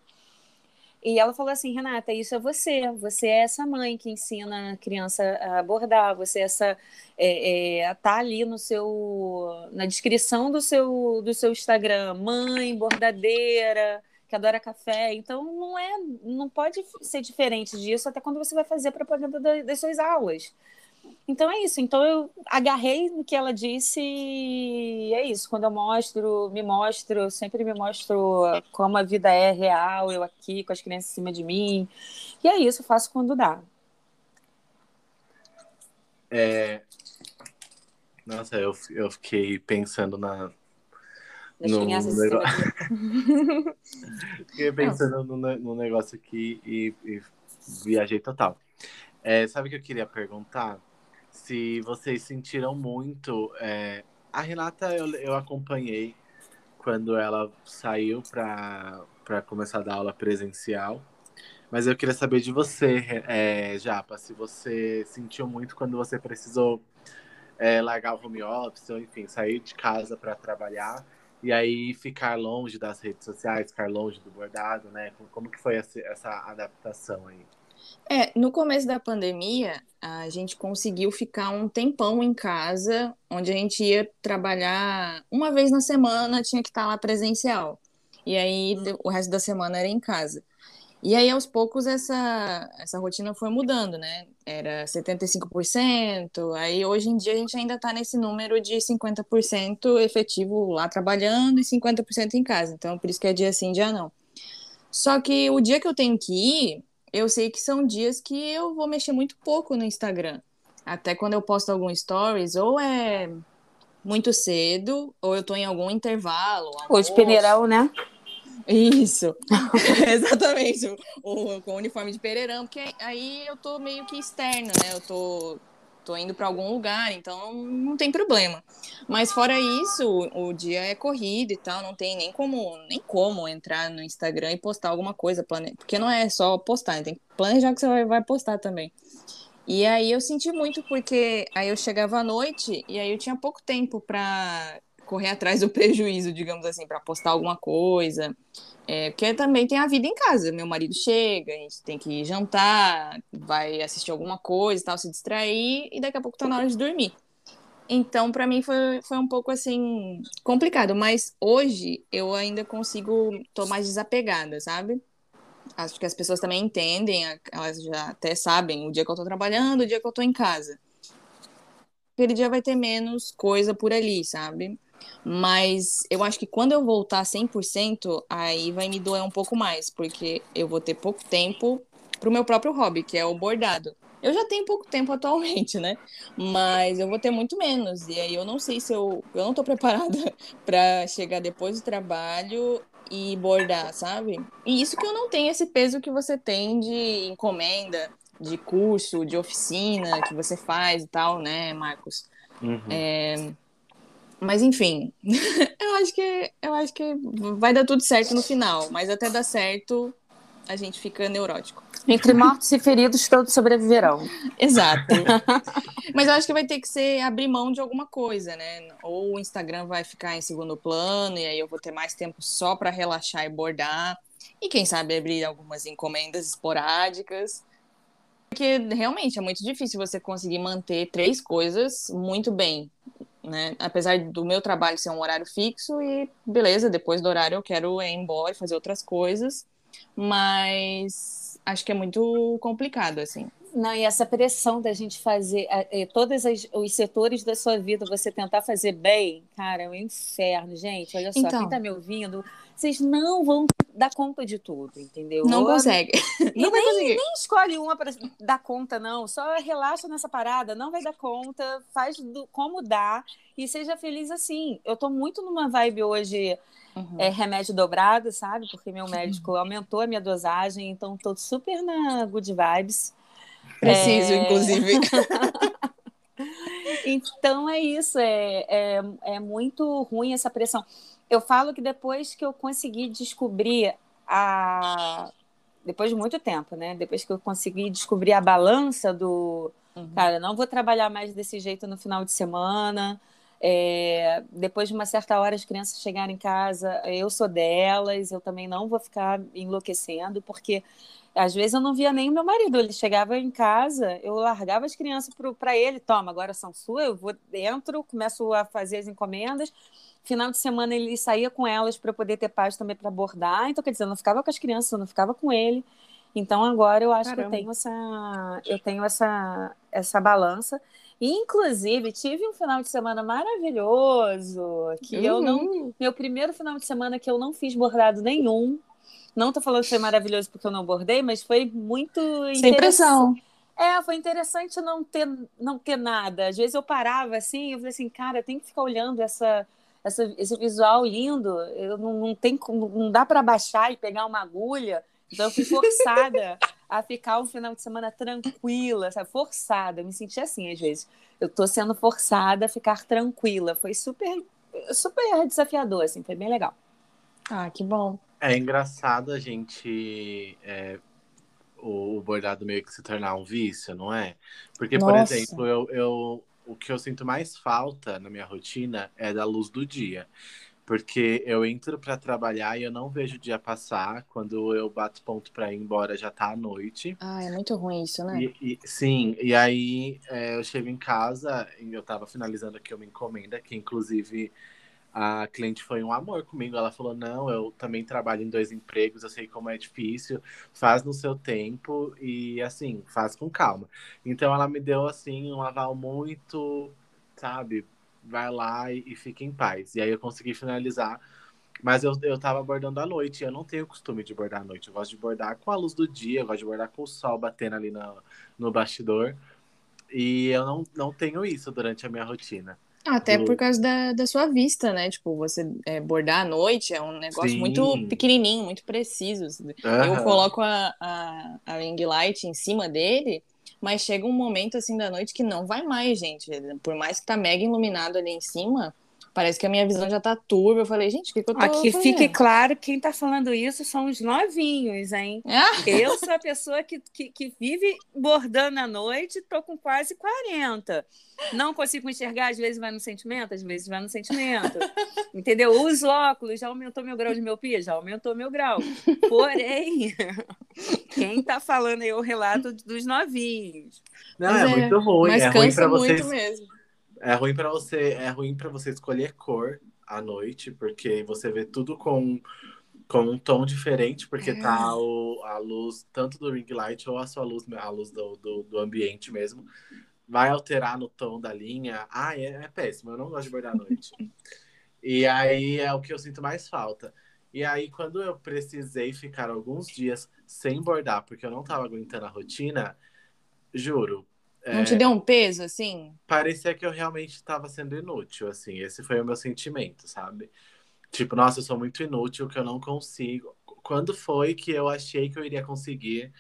E ela falou assim, Renata, isso é você. Você é essa mãe que ensina a criança a bordar. Você é essa é, é, tá ali no seu na descrição do seu do seu Instagram, mãe bordadeira que adora café. Então não é, não pode ser diferente disso até quando você vai fazer propaganda das suas aulas. Então é isso. Então eu agarrei no que ela disse e é isso. Quando eu mostro, me mostro, eu sempre me mostro como a vida é real, eu aqui com as crianças em cima de mim. E é isso, eu faço quando dá. É... Nossa, eu, eu fiquei pensando na. No em negócio-. Fiquei pensando no, no negócio aqui e, e viajei total. É, sabe o que eu queria perguntar? Se vocês sentiram muito. é, A Renata eu, eu acompanhei quando ela saiu para começar a dar aula presencial. Mas eu queria saber de você, é, Japa, se você sentiu muito quando você precisou é, largar o home office, ou enfim, sair de casa para trabalhar e aí ficar longe das redes sociais, ficar longe do bordado, né? Como- que foi essa, essa adaptação aí? É, no começo da pandemia, a gente conseguiu ficar um tempão em casa, onde a gente ia trabalhar uma vez na semana, tinha que estar lá presencial. E aí o resto da semana era em casa. E aí, aos poucos, essa, essa rotina foi mudando, né? Era 75%, aí hoje em dia a gente ainda está nesse número de 50% efetivo lá trabalhando e 50% em casa. Então, por isso que é dia sim, dia não. Só que o dia que eu tenho que ir, eu sei que são dias que eu vou mexer muito pouco no Instagram. Até quando eu posto algum stories, ou é muito cedo, ou eu tô em algum intervalo. Ou de peneirão, né? Isso, exatamente, o, com o uniforme de pereirão, porque aí eu tô meio que externa, né? Eu tô, tô indo para algum lugar, então não tem problema. Mas fora isso, o, dia é corrido e tal, não tem nem como, nem como entrar no Instagram e postar alguma coisa, plane... porque não é só postar, tem que planejar que você vai, vai postar também. E aí eu senti muito porque aí eu chegava à noite e aí eu tinha pouco tempo para correr atrás do prejuízo, digamos assim, para postar alguma coisa. É, porque também tem a vida em casa. Meu marido chega, a gente tem que jantar, vai assistir alguma coisa tal, se distrair, e daqui a pouco tá na hora de dormir. Então, para mim foi, foi um pouco assim complicado, mas hoje eu ainda consigo, tô mais desapegada, sabe? Acho que as pessoas também entendem, elas já até sabem o dia que eu tô trabalhando, o dia que eu tô em casa. Aquele dia vai ter menos coisa por ali, sabe? Mas eu acho que quando eu voltar 100%, aí vai me doer um pouco mais, porque eu vou ter pouco tempo pro meu próprio hobby, que é o bordado. Eu já tenho pouco tempo atualmente, né? Mas eu vou ter muito menos. E aí eu não sei se eu. Eu não tô preparada para chegar depois do trabalho e bordar, sabe? E isso que eu não tenho esse peso que você tem de encomenda, de curso, de oficina que você faz e tal, né, Marcos? Uhum. É, mas enfim, eu acho que eu acho que vai dar tudo certo no final, mas até dar certo a gente fica neurótico. Entre mortos e feridos todos sobreviverão. Exato. mas eu acho que vai ter que ser abrir mão de alguma coisa, né? Ou o Instagram vai ficar em segundo plano e aí eu vou ter mais tempo só para relaxar e bordar. E quem sabe abrir algumas encomendas esporádicas. Porque realmente é muito difícil você conseguir manter três coisas muito bem né? Apesar do meu trabalho ser um horário fixo e beleza, depois do horário eu quero ir embora e fazer outras coisas, mas acho que é muito complicado assim. Não, e essa pressão da gente fazer é, todos os setores da sua vida, você tentar fazer bem, cara, é um inferno, gente. Olha só, então, quem tá me ouvindo, vocês não vão dar conta de tudo, entendeu? Não consegue. Não vai nem, conseguir. Nem escolhe uma para dar conta, não. Só relaxa nessa parada, não vai dar conta, faz do, como dá e seja feliz assim. Eu tô muito numa vibe hoje. Uhum. É, remédio dobrado, sabe? Porque meu médico aumentou a minha dosagem, então tô super na good vibes. Preciso, é... inclusive. então é isso, é, é, é muito ruim essa pressão. Eu falo que depois que eu consegui descobrir a. Depois de muito tempo, né? Depois que eu consegui descobrir a balança do. Uhum. Cara, não vou trabalhar mais desse jeito no final de semana. É, depois de uma certa hora as crianças chegarem em casa, eu sou delas, eu também não vou ficar enlouquecendo, porque às vezes eu não via nem o meu marido. Ele chegava em casa, eu largava as crianças para ele, toma, agora são suas, eu vou dentro, começo a fazer as encomendas. Final de semana ele saía com elas para poder ter paz também para bordar. Então, quer dizer, eu não ficava com as crianças, eu não ficava com ele. Então agora eu acho Caramba. que eu tenho essa eu tenho essa essa balança. Inclusive, tive um final de semana maravilhoso, que uhum. eu não uhum. meu primeiro final de semana que eu não fiz bordado nenhum. Não tô falando que foi maravilhoso porque eu não bordei, mas foi muito Sem pressão. É, foi interessante não ter, não ter nada. Às vezes eu parava assim, eu falei assim, cara, tem que ficar olhando essa, essa esse visual lindo. Eu não, não tem não dá para baixar e pegar uma agulha. Então eu fui forçada a ficar um final de semana tranquila, sabe? Forçada. Eu me senti assim às vezes. Eu tô sendo forçada a ficar tranquila. Foi super super desafiador assim, foi bem legal. Ah, que bom. É engraçado a gente é, o, o, bordado meio que se tornar um vício, não é? Porque, Nossa. por exemplo, eu, eu, o que eu sinto mais falta na minha rotina é da luz do dia. Porque eu entro para trabalhar e eu não vejo o dia passar. Quando eu bato ponto para ir embora, já tá à noite. Ah, é muito ruim isso, né? E, e, sim, e aí é, eu chego em casa e eu tava finalizando aqui uma encomenda, que inclusive a cliente foi um amor comigo. Ela falou: Não, eu também trabalho em dois empregos, eu sei como é difícil, faz no seu tempo e assim, faz com calma. Então ela me deu assim um aval muito, sabe, vai lá e, e fica em paz. E aí eu consegui finalizar. Mas eu, eu tava bordando à noite, eu não tenho costume de bordar à noite. Eu gosto de bordar com a luz do dia, eu gosto de bordar com o sol batendo ali no, no bastidor. E eu não, não tenho isso durante a minha rotina. Até por causa da, da sua vista, né? Tipo, você é, bordar à noite é um negócio Sim. muito pequenininho, muito preciso. Uhum. Eu coloco a, a, a ring light em cima dele mas chega um momento assim da noite que não vai mais, gente. Por mais que tá mega iluminado ali em cima, parece que a minha visão já tá turva. Eu falei, gente, o que, que eu tô Aqui fazendo? fique claro, quem tá falando isso são os novinhos, hein? Ah. Eu sou a pessoa que, que, que, vive bordando à noite, tô com quase 40. Não consigo enxergar, às vezes vai no sentimento, às vezes vai no sentimento. Entendeu? Os óculos, já aumentou meu grau de miopia? Já aumentou meu grau. Porém, quem tá falando aí é o relato dos novinhos. Não, é, é, muito ruim. Mas é ruim para vocês. Mesmo. É ruim para você, é ruim para você escolher cor à noite, porque você vê tudo com, com um tom diferente, porque tá é. tá o, a luz tanto do ring light ou a sua luz, a luz do, do, do ambiente mesmo, vai alterar no tom da linha. Ah, é, é péssimo, eu não gosto de bordar à noite. e aí é o que eu sinto mais falta. E aí, quando eu precisei ficar alguns dias sem bordar, porque eu não tava aguentando a rotina, juro, não é, te deu um peso, assim? Parecia que eu realmente estava sendo inútil, assim. Esse foi o meu sentimento, sabe? Tipo, nossa, eu sou muito inútil, que eu não consigo. Quando foi que eu achei que eu iria conseguir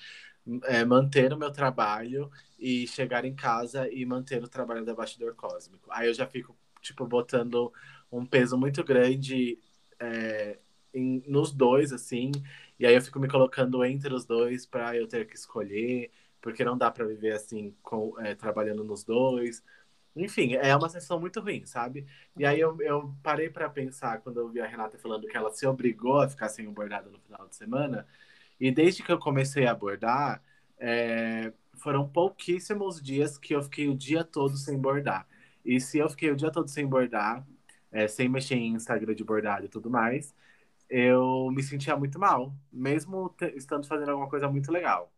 é, manter o meu trabalho e chegar em casa e manter o trabalho da Bastidor Cósmico? Aí eu já fico, tipo, botando um peso muito grande é, em, nos dois, assim. E aí eu fico me colocando entre os dois para eu ter que escolher porque não dá para viver assim, com, é, trabalhando nos dois. Enfim, é uma sensação muito ruim, sabe? E aí eu, eu parei para pensar quando eu vi a Renata falando que ela se obrigou a ficar sem o bordado no final de semana. E desde que eu comecei a bordar, é, foram pouquíssimos dias que eu fiquei o dia todo sem bordar. E se eu fiquei o dia todo sem bordar, é, sem mexer em Instagram de bordado e tudo mais, eu me sentia muito mal, mesmo estando fazendo alguma coisa muito legal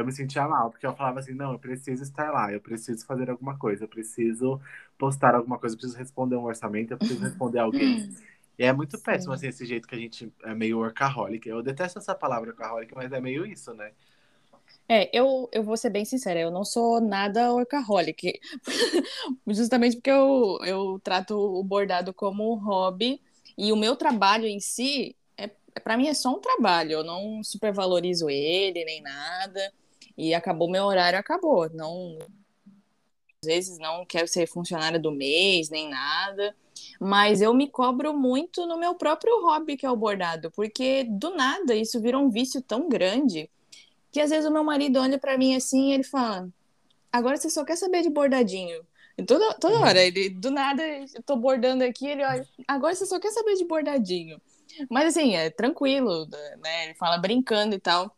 eu me sentia mal, porque eu falava assim, não, eu preciso estar lá, eu preciso fazer alguma coisa, eu preciso postar alguma coisa, eu preciso responder um orçamento, eu preciso responder alguém. E é muito péssimo, assim, esse jeito que a gente é meio workaholic. Eu detesto essa palavra workaholic, mas é meio isso, né? É, eu, eu vou ser bem sincera, eu não sou nada workaholic. Justamente porque eu, eu trato o bordado como um hobby e o meu trabalho em si, é, para mim é só um trabalho, eu não supervalorizo ele nem nada e acabou meu horário, acabou. Não, às vezes não quero ser funcionária do mês nem nada, mas eu me cobro muito no meu próprio hobby, que é o bordado, porque do nada isso virou um vício tão grande que às vezes o meu marido olha para mim assim e ele fala: agora você só quer saber de bordadinho. E toda, toda hora, ele, do nada, eu tô bordando aqui, ele olha, agora você só quer saber de bordadinho. Mas assim, é tranquilo, né? Ele fala brincando e tal.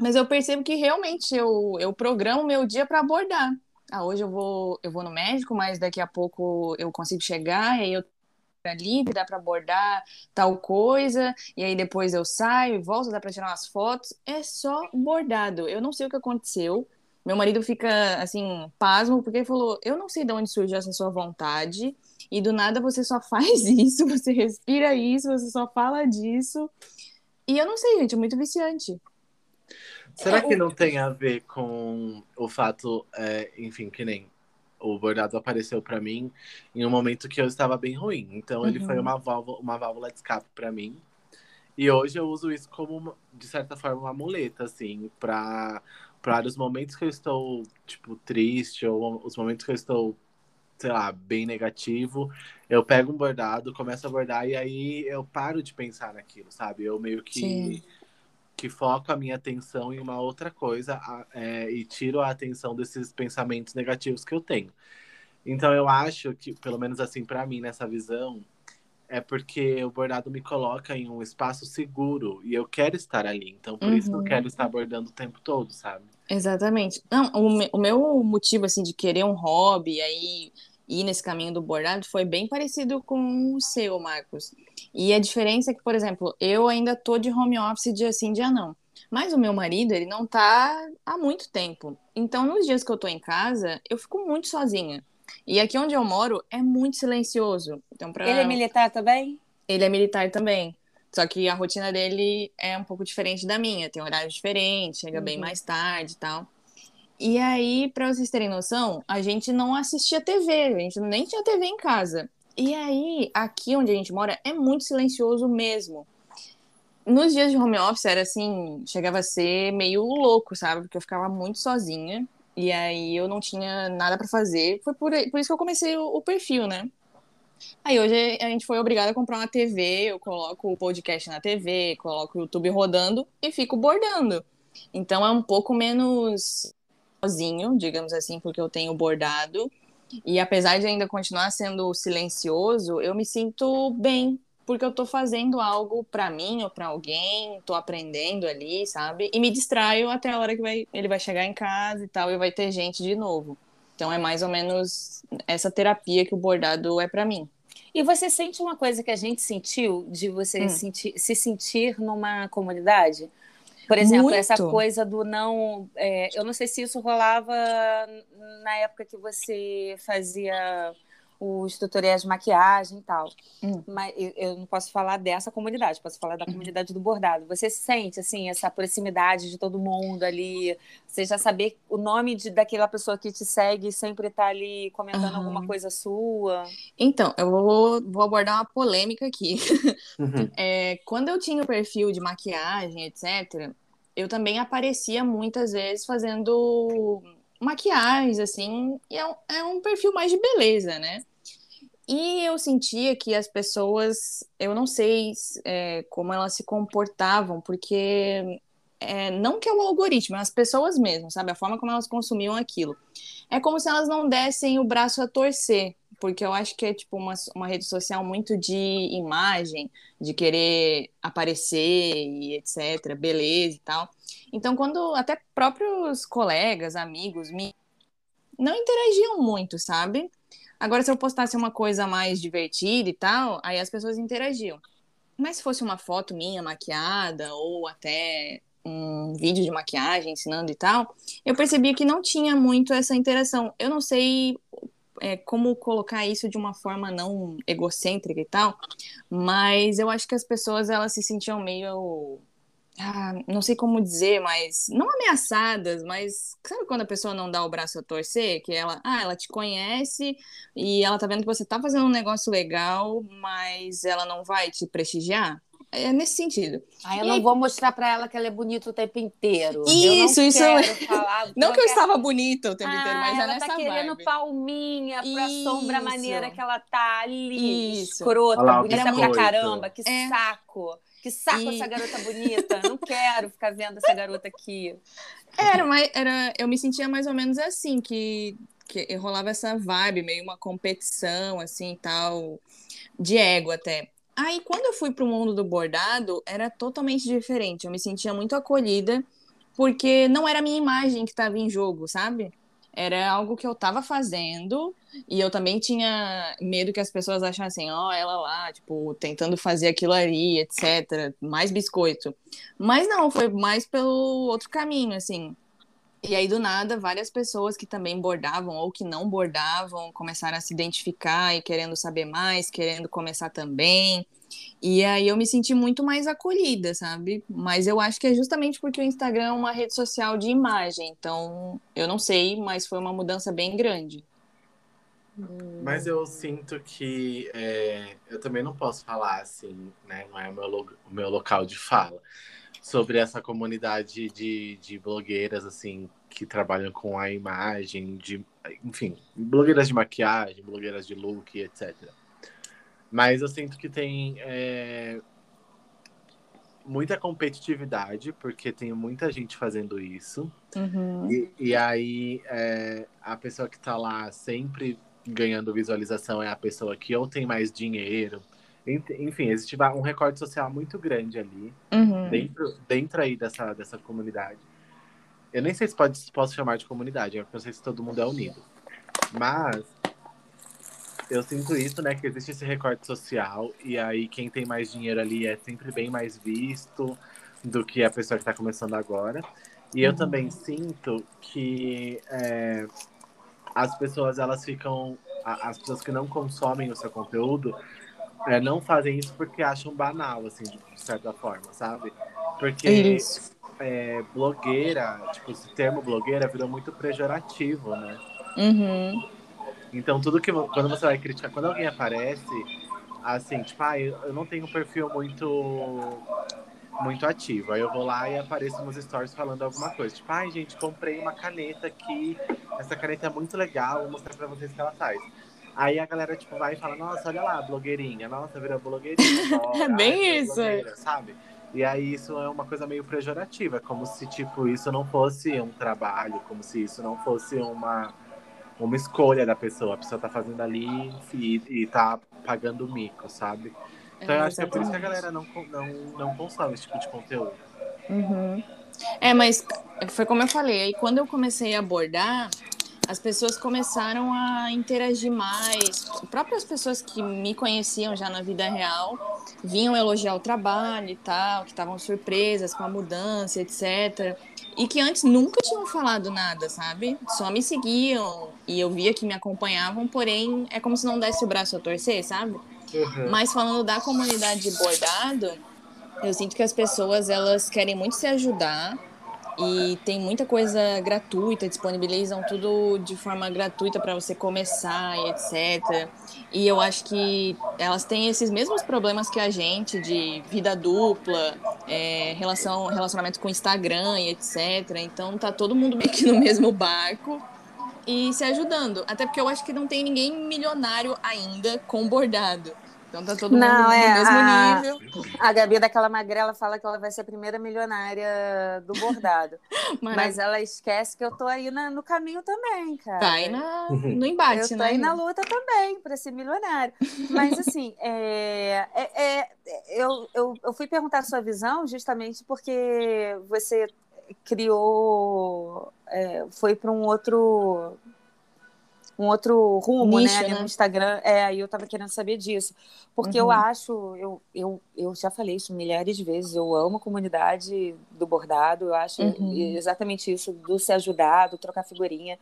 Mas eu percebo que realmente eu, eu programo meu dia para abordar. Ah, hoje eu vou, eu vou no médico, mas daqui a pouco eu consigo chegar, e aí eu livre, dá para abordar tal coisa, e aí depois eu saio e volto, dá para tirar umas fotos. É só bordado. Eu não sei o que aconteceu. Meu marido fica assim, pasmo, porque ele falou: Eu não sei de onde surgiu essa sua vontade, e do nada você só faz isso, você respira isso, você só fala disso. E eu não sei, gente, é muito viciante. Será é, que não tem a ver com o fato, é, enfim, que nem o bordado apareceu para mim em um momento que eu estava bem ruim. Então ele foi uhum. uma válvula, uma válvula de escape para mim. E hoje eu uso isso como, de certa forma, uma muleta, assim, para para os momentos que eu estou, tipo, triste, ou os momentos que eu estou, sei lá, bem negativo, eu pego um bordado, começo a bordar e aí eu paro de pensar naquilo, sabe? Eu meio que Sim que foco a minha atenção em uma outra coisa é, e tiro a atenção desses pensamentos negativos que eu tenho. Então eu acho que, pelo menos assim para mim nessa visão, é porque o bordado me coloca em um espaço seguro e eu quero estar ali. Então, por uhum. isso eu quero estar bordando o tempo todo, sabe? Exatamente. Não, o, me, o meu motivo, assim, de querer um hobby, aí ir nesse caminho do bordado foi bem parecido com o seu, Marcos. E a diferença é que, por exemplo, eu ainda tô de home office dia sim, dia não. Mas o meu marido, ele não tá há muito tempo. Então, nos dias que eu tô em casa, eu fico muito sozinha. E aqui onde eu moro é muito silencioso. Então, pra... Ele é militar também? Ele é militar também. Só que a rotina dele é um pouco diferente da minha. Tem horário diferente, chega uhum. bem mais tarde e tal. E aí, para vocês terem noção, a gente não assistia TV, a gente nem tinha TV em casa. E aí, aqui onde a gente mora, é muito silencioso mesmo. Nos dias de home office era assim, chegava a ser meio louco, sabe? Porque eu ficava muito sozinha. E aí eu não tinha nada para fazer. Foi por, por isso que eu comecei o, o, perfil, né? Aí hoje a gente foi obrigada a comprar uma TV, eu coloco o podcast na TV, coloco o YouTube rodando e fico bordando. Então é um pouco menos sozinho, digamos assim, porque eu tenho bordado. E apesar de ainda continuar sendo silencioso, eu me sinto bem porque eu tô fazendo algo para mim ou para alguém, tô aprendendo ali, sabe? E me distraio até a hora que vai, ele vai chegar em casa e tal, e vai ter gente de novo. Então é mais ou menos essa terapia que o bordado é para mim. E você sente uma coisa que a gente sentiu de você hum. sentir, se sentir numa comunidade? Por exemplo, Muito. essa coisa do não. É, eu não sei se isso rolava na época que você fazia os tutoriais de maquiagem e tal. Hum. Mas eu não posso falar dessa comunidade, posso falar da uhum. comunidade do bordado. Você sente, assim, essa proximidade de todo mundo ali? Você já saber o nome de, daquela pessoa que te segue sempre está ali comentando uhum. alguma coisa sua? Então, eu vou, vou abordar uma polêmica aqui. Uhum. É, quando eu tinha o perfil de maquiagem, etc., eu também aparecia muitas vezes fazendo maquiagens, assim, e é um, é um perfil mais de beleza, né? E eu sentia que as pessoas, eu não sei é, como elas se comportavam, porque é, não que é o algoritmo, é as pessoas mesmo, sabe? A forma como elas consumiam aquilo. É como se elas não dessem o braço a torcer, porque eu acho que é tipo uma, uma rede social muito de imagem, de querer aparecer e etc, beleza e tal. Então, quando até próprios colegas, amigos, me não interagiam muito, sabe? Agora, se eu postasse uma coisa mais divertida e tal, aí as pessoas interagiam. Mas se fosse uma foto minha maquiada ou até um vídeo de maquiagem ensinando e tal, eu percebi que não tinha muito essa interação. Eu não sei é, como colocar isso de uma forma não egocêntrica e tal, mas eu acho que as pessoas elas se sentiam meio ah, não sei como dizer, mas não ameaçadas, mas sabe quando a pessoa não dá o braço a torcer, que ela, ah, ela te conhece e ela tá vendo que você tá fazendo um negócio legal, mas ela não vai te prestigiar? É nesse sentido. Ah, eu e não aí... vou mostrar para ela que ela é bonita o tempo inteiro. Isso, isso. Falar, não que eu estava bonita o tempo ah, inteiro, mas é ela nessa tá querendo vibe. palminha pra isso. sombra maneira que ela tá ali. Isso. Escrota, Olá, bonita pra caramba, que é. saco. Que saco e... essa garota bonita. Não quero ficar vendo essa garota aqui. Era, mas era, eu me sentia mais ou menos assim, que, que rolava essa vibe, meio uma competição, assim, tal, de ego até. Aí, quando eu fui pro mundo do bordado, era totalmente diferente. Eu me sentia muito acolhida, porque não era a minha imagem que estava em jogo, sabe? era algo que eu estava fazendo e eu também tinha medo que as pessoas achassem, ó, oh, ela lá, tipo, tentando fazer aquilo ali, etc, mais biscoito. Mas não, foi mais pelo outro caminho, assim. E aí, do nada, várias pessoas que também bordavam ou que não bordavam começaram a se identificar e querendo saber mais, querendo começar também. E aí eu me senti muito mais acolhida, sabe? Mas eu acho que é justamente porque o Instagram é uma rede social de imagem. Então, eu não sei, mas foi uma mudança bem grande. Mas eu sinto que é, eu também não posso falar assim, né? Não é o meu, o meu local de fala sobre essa comunidade de, de blogueiras assim que trabalham com a imagem, de, enfim, blogueiras de maquiagem, blogueiras de look, etc. Mas eu sinto que tem é, muita competitividade, porque tem muita gente fazendo isso. Uhum. E, e, aí é, a pessoa que tá lá sempre ganhando visualização é a pessoa que ou tem mais dinheiro. Enfim, existe um recorte social muito grande ali, Uhum. dentro, dentro aí dessa, dessa comunidade. Eu nem sei se pode, posso chamar de comunidade, porque eu não sei se todo mundo é unido. Mas eu sinto isso, né? Que existe esse recorte social, e aí quem tem mais dinheiro ali é sempre bem mais visto do que a pessoa que está começando agora. E eu também sinto que é, as pessoas elas ficam. As pessoas que não consomem o seu conteúdo é, não fazem isso porque acham banal, assim, de certa forma, sabe? Porque Isso. é, blogueira, tipo, esse termo blogueira virou muito pejorativo, né? Uhum. Então tudo que quando você vai criticar, quando alguém aparece, assim, tipo, ah, eu não tenho um perfil muito muito ativo. Aí eu vou lá e apareço nos stories falando alguma coisa. Tipo, ai, gente, comprei uma caneta aqui. Essa caneta é muito legal, vou mostrar pra vocês o que ela faz. Aí a galera, tipo, vai e fala, nossa, olha lá, blogueirinha. Nossa, virou blogueirinha. agora. É bem Ai, isso, blogueira", Sabe? E aí isso é uma coisa meio pejorativa. É como se, tipo, isso não fosse um trabalho. Como se isso não fosse uma, uma escolha da pessoa. A pessoa tá fazendo ali e, e tá pagando mico, sabe? Então eu acho que é por isso que a galera não, não, não consome esse tipo de conteúdo. Uhum. É, mas foi como eu falei, aí quando eu comecei a abordar, as pessoas começaram a interagir mais. Próprias pessoas que me conheciam já na vida real vinham elogiar o trabalho e tal, que estavam surpresas com a mudança, etc. E que antes nunca tinham falado nada, sabe? Só me seguiam e eu via que me acompanhavam, porém é como se não desse o braço a torcer, sabe? Mas falando da comunidade de bordado, eu sinto que as pessoas elas querem muito se ajudar e tem muita coisa gratuita, disponibilizam tudo de forma gratuita para você começar e etc. E eu acho que elas têm esses mesmos problemas que a gente de vida dupla, é, relação, relacionamento com Instagram e etc. Então tá todo mundo meio que no mesmo barco e se ajudando. Até porque eu acho que não tem ninguém milionário ainda com bordado. Então tá todo mundo Não, no é, mesmo a- nível. A Gabi daquela magrela fala que ela vai ser a primeira milionária do bordado. Mas ela esquece que eu tô aí na- no caminho também, cara. Tá aí na, no embate, Eu tô né? aí na luta também para ser milionário. Mas, assim, é, é- é- eu, eu, eu fui perguntar a sua visão justamente porque você criou, é, foi para um outro um outro rumo, Nicho, né, ali né? no Instagram. É, aí eu tava querendo saber disso. Porque eu Uhum. acho, eu, eu, eu já falei isso milhares de vezes, eu amo a comunidade do bordado, eu acho Uhum. exatamente isso, do se ajudar, do trocar figurinha.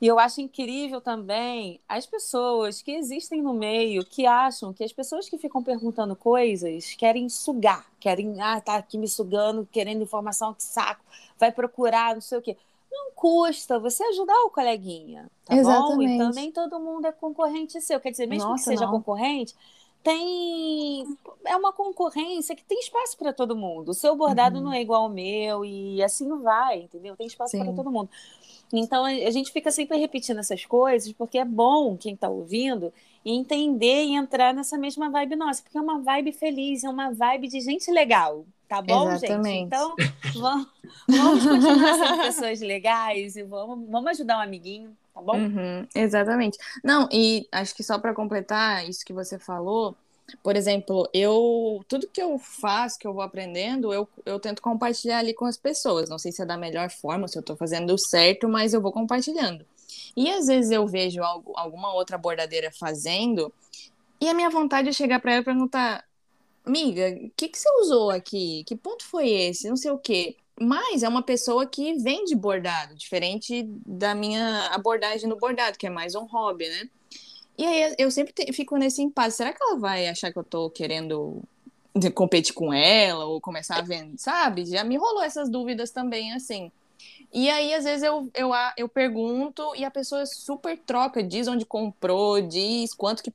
E eu acho incrível também as pessoas que existem no meio que acham que as pessoas que ficam perguntando coisas querem sugar, querem, ah, tá aqui me sugando, querendo informação, que saco, vai procurar, não sei o quê. Não custa você ajudar o coleguinha, tá bom? Exatamente. Então nem todo mundo é concorrente seu. Quer dizer, mesmo que Nossa, seja não. concorrente, tem é uma concorrência que tem espaço para todo mundo. O seu bordado Uhum. não é igual ao meu e assim vai, entendeu? Tem espaço para todo mundo. Então a gente fica sempre repetindo essas coisas porque é bom quem está ouvindo entender e entrar nessa mesma vibe nossa, porque é uma vibe feliz, é uma vibe de gente legal, tá bom, gente? Exatamente. Então vamos, vamos continuar sendo pessoas legais e vamos, vamos ajudar um amiguinho, tá bom? Uhum, exatamente. Não, e acho que só para completar isso que você falou, por exemplo, eu tudo que eu faço, que eu vou aprendendo, eu, eu tento compartilhar ali com as pessoas. Não sei se é da melhor forma, se eu tô fazendo certo, mas eu vou compartilhando. E às vezes eu vejo algo, alguma outra bordadeira fazendo, e a minha vontade é chegar para ela e perguntar: Amiga, o que, que você usou aqui? Que ponto foi esse? Não sei o quê. Mas é uma pessoa que vende bordado, diferente da minha abordagem no bordado, que é mais um hobby, né? E aí eu sempre te- fico nesse impasse. Será que ela vai achar que eu tô querendo competir com ela ou começar a vender, sabe? Já me rolou essas dúvidas também, assim. E aí, às vezes, eu, eu, a- eu pergunto e a pessoa super troca, diz onde comprou, diz quanto que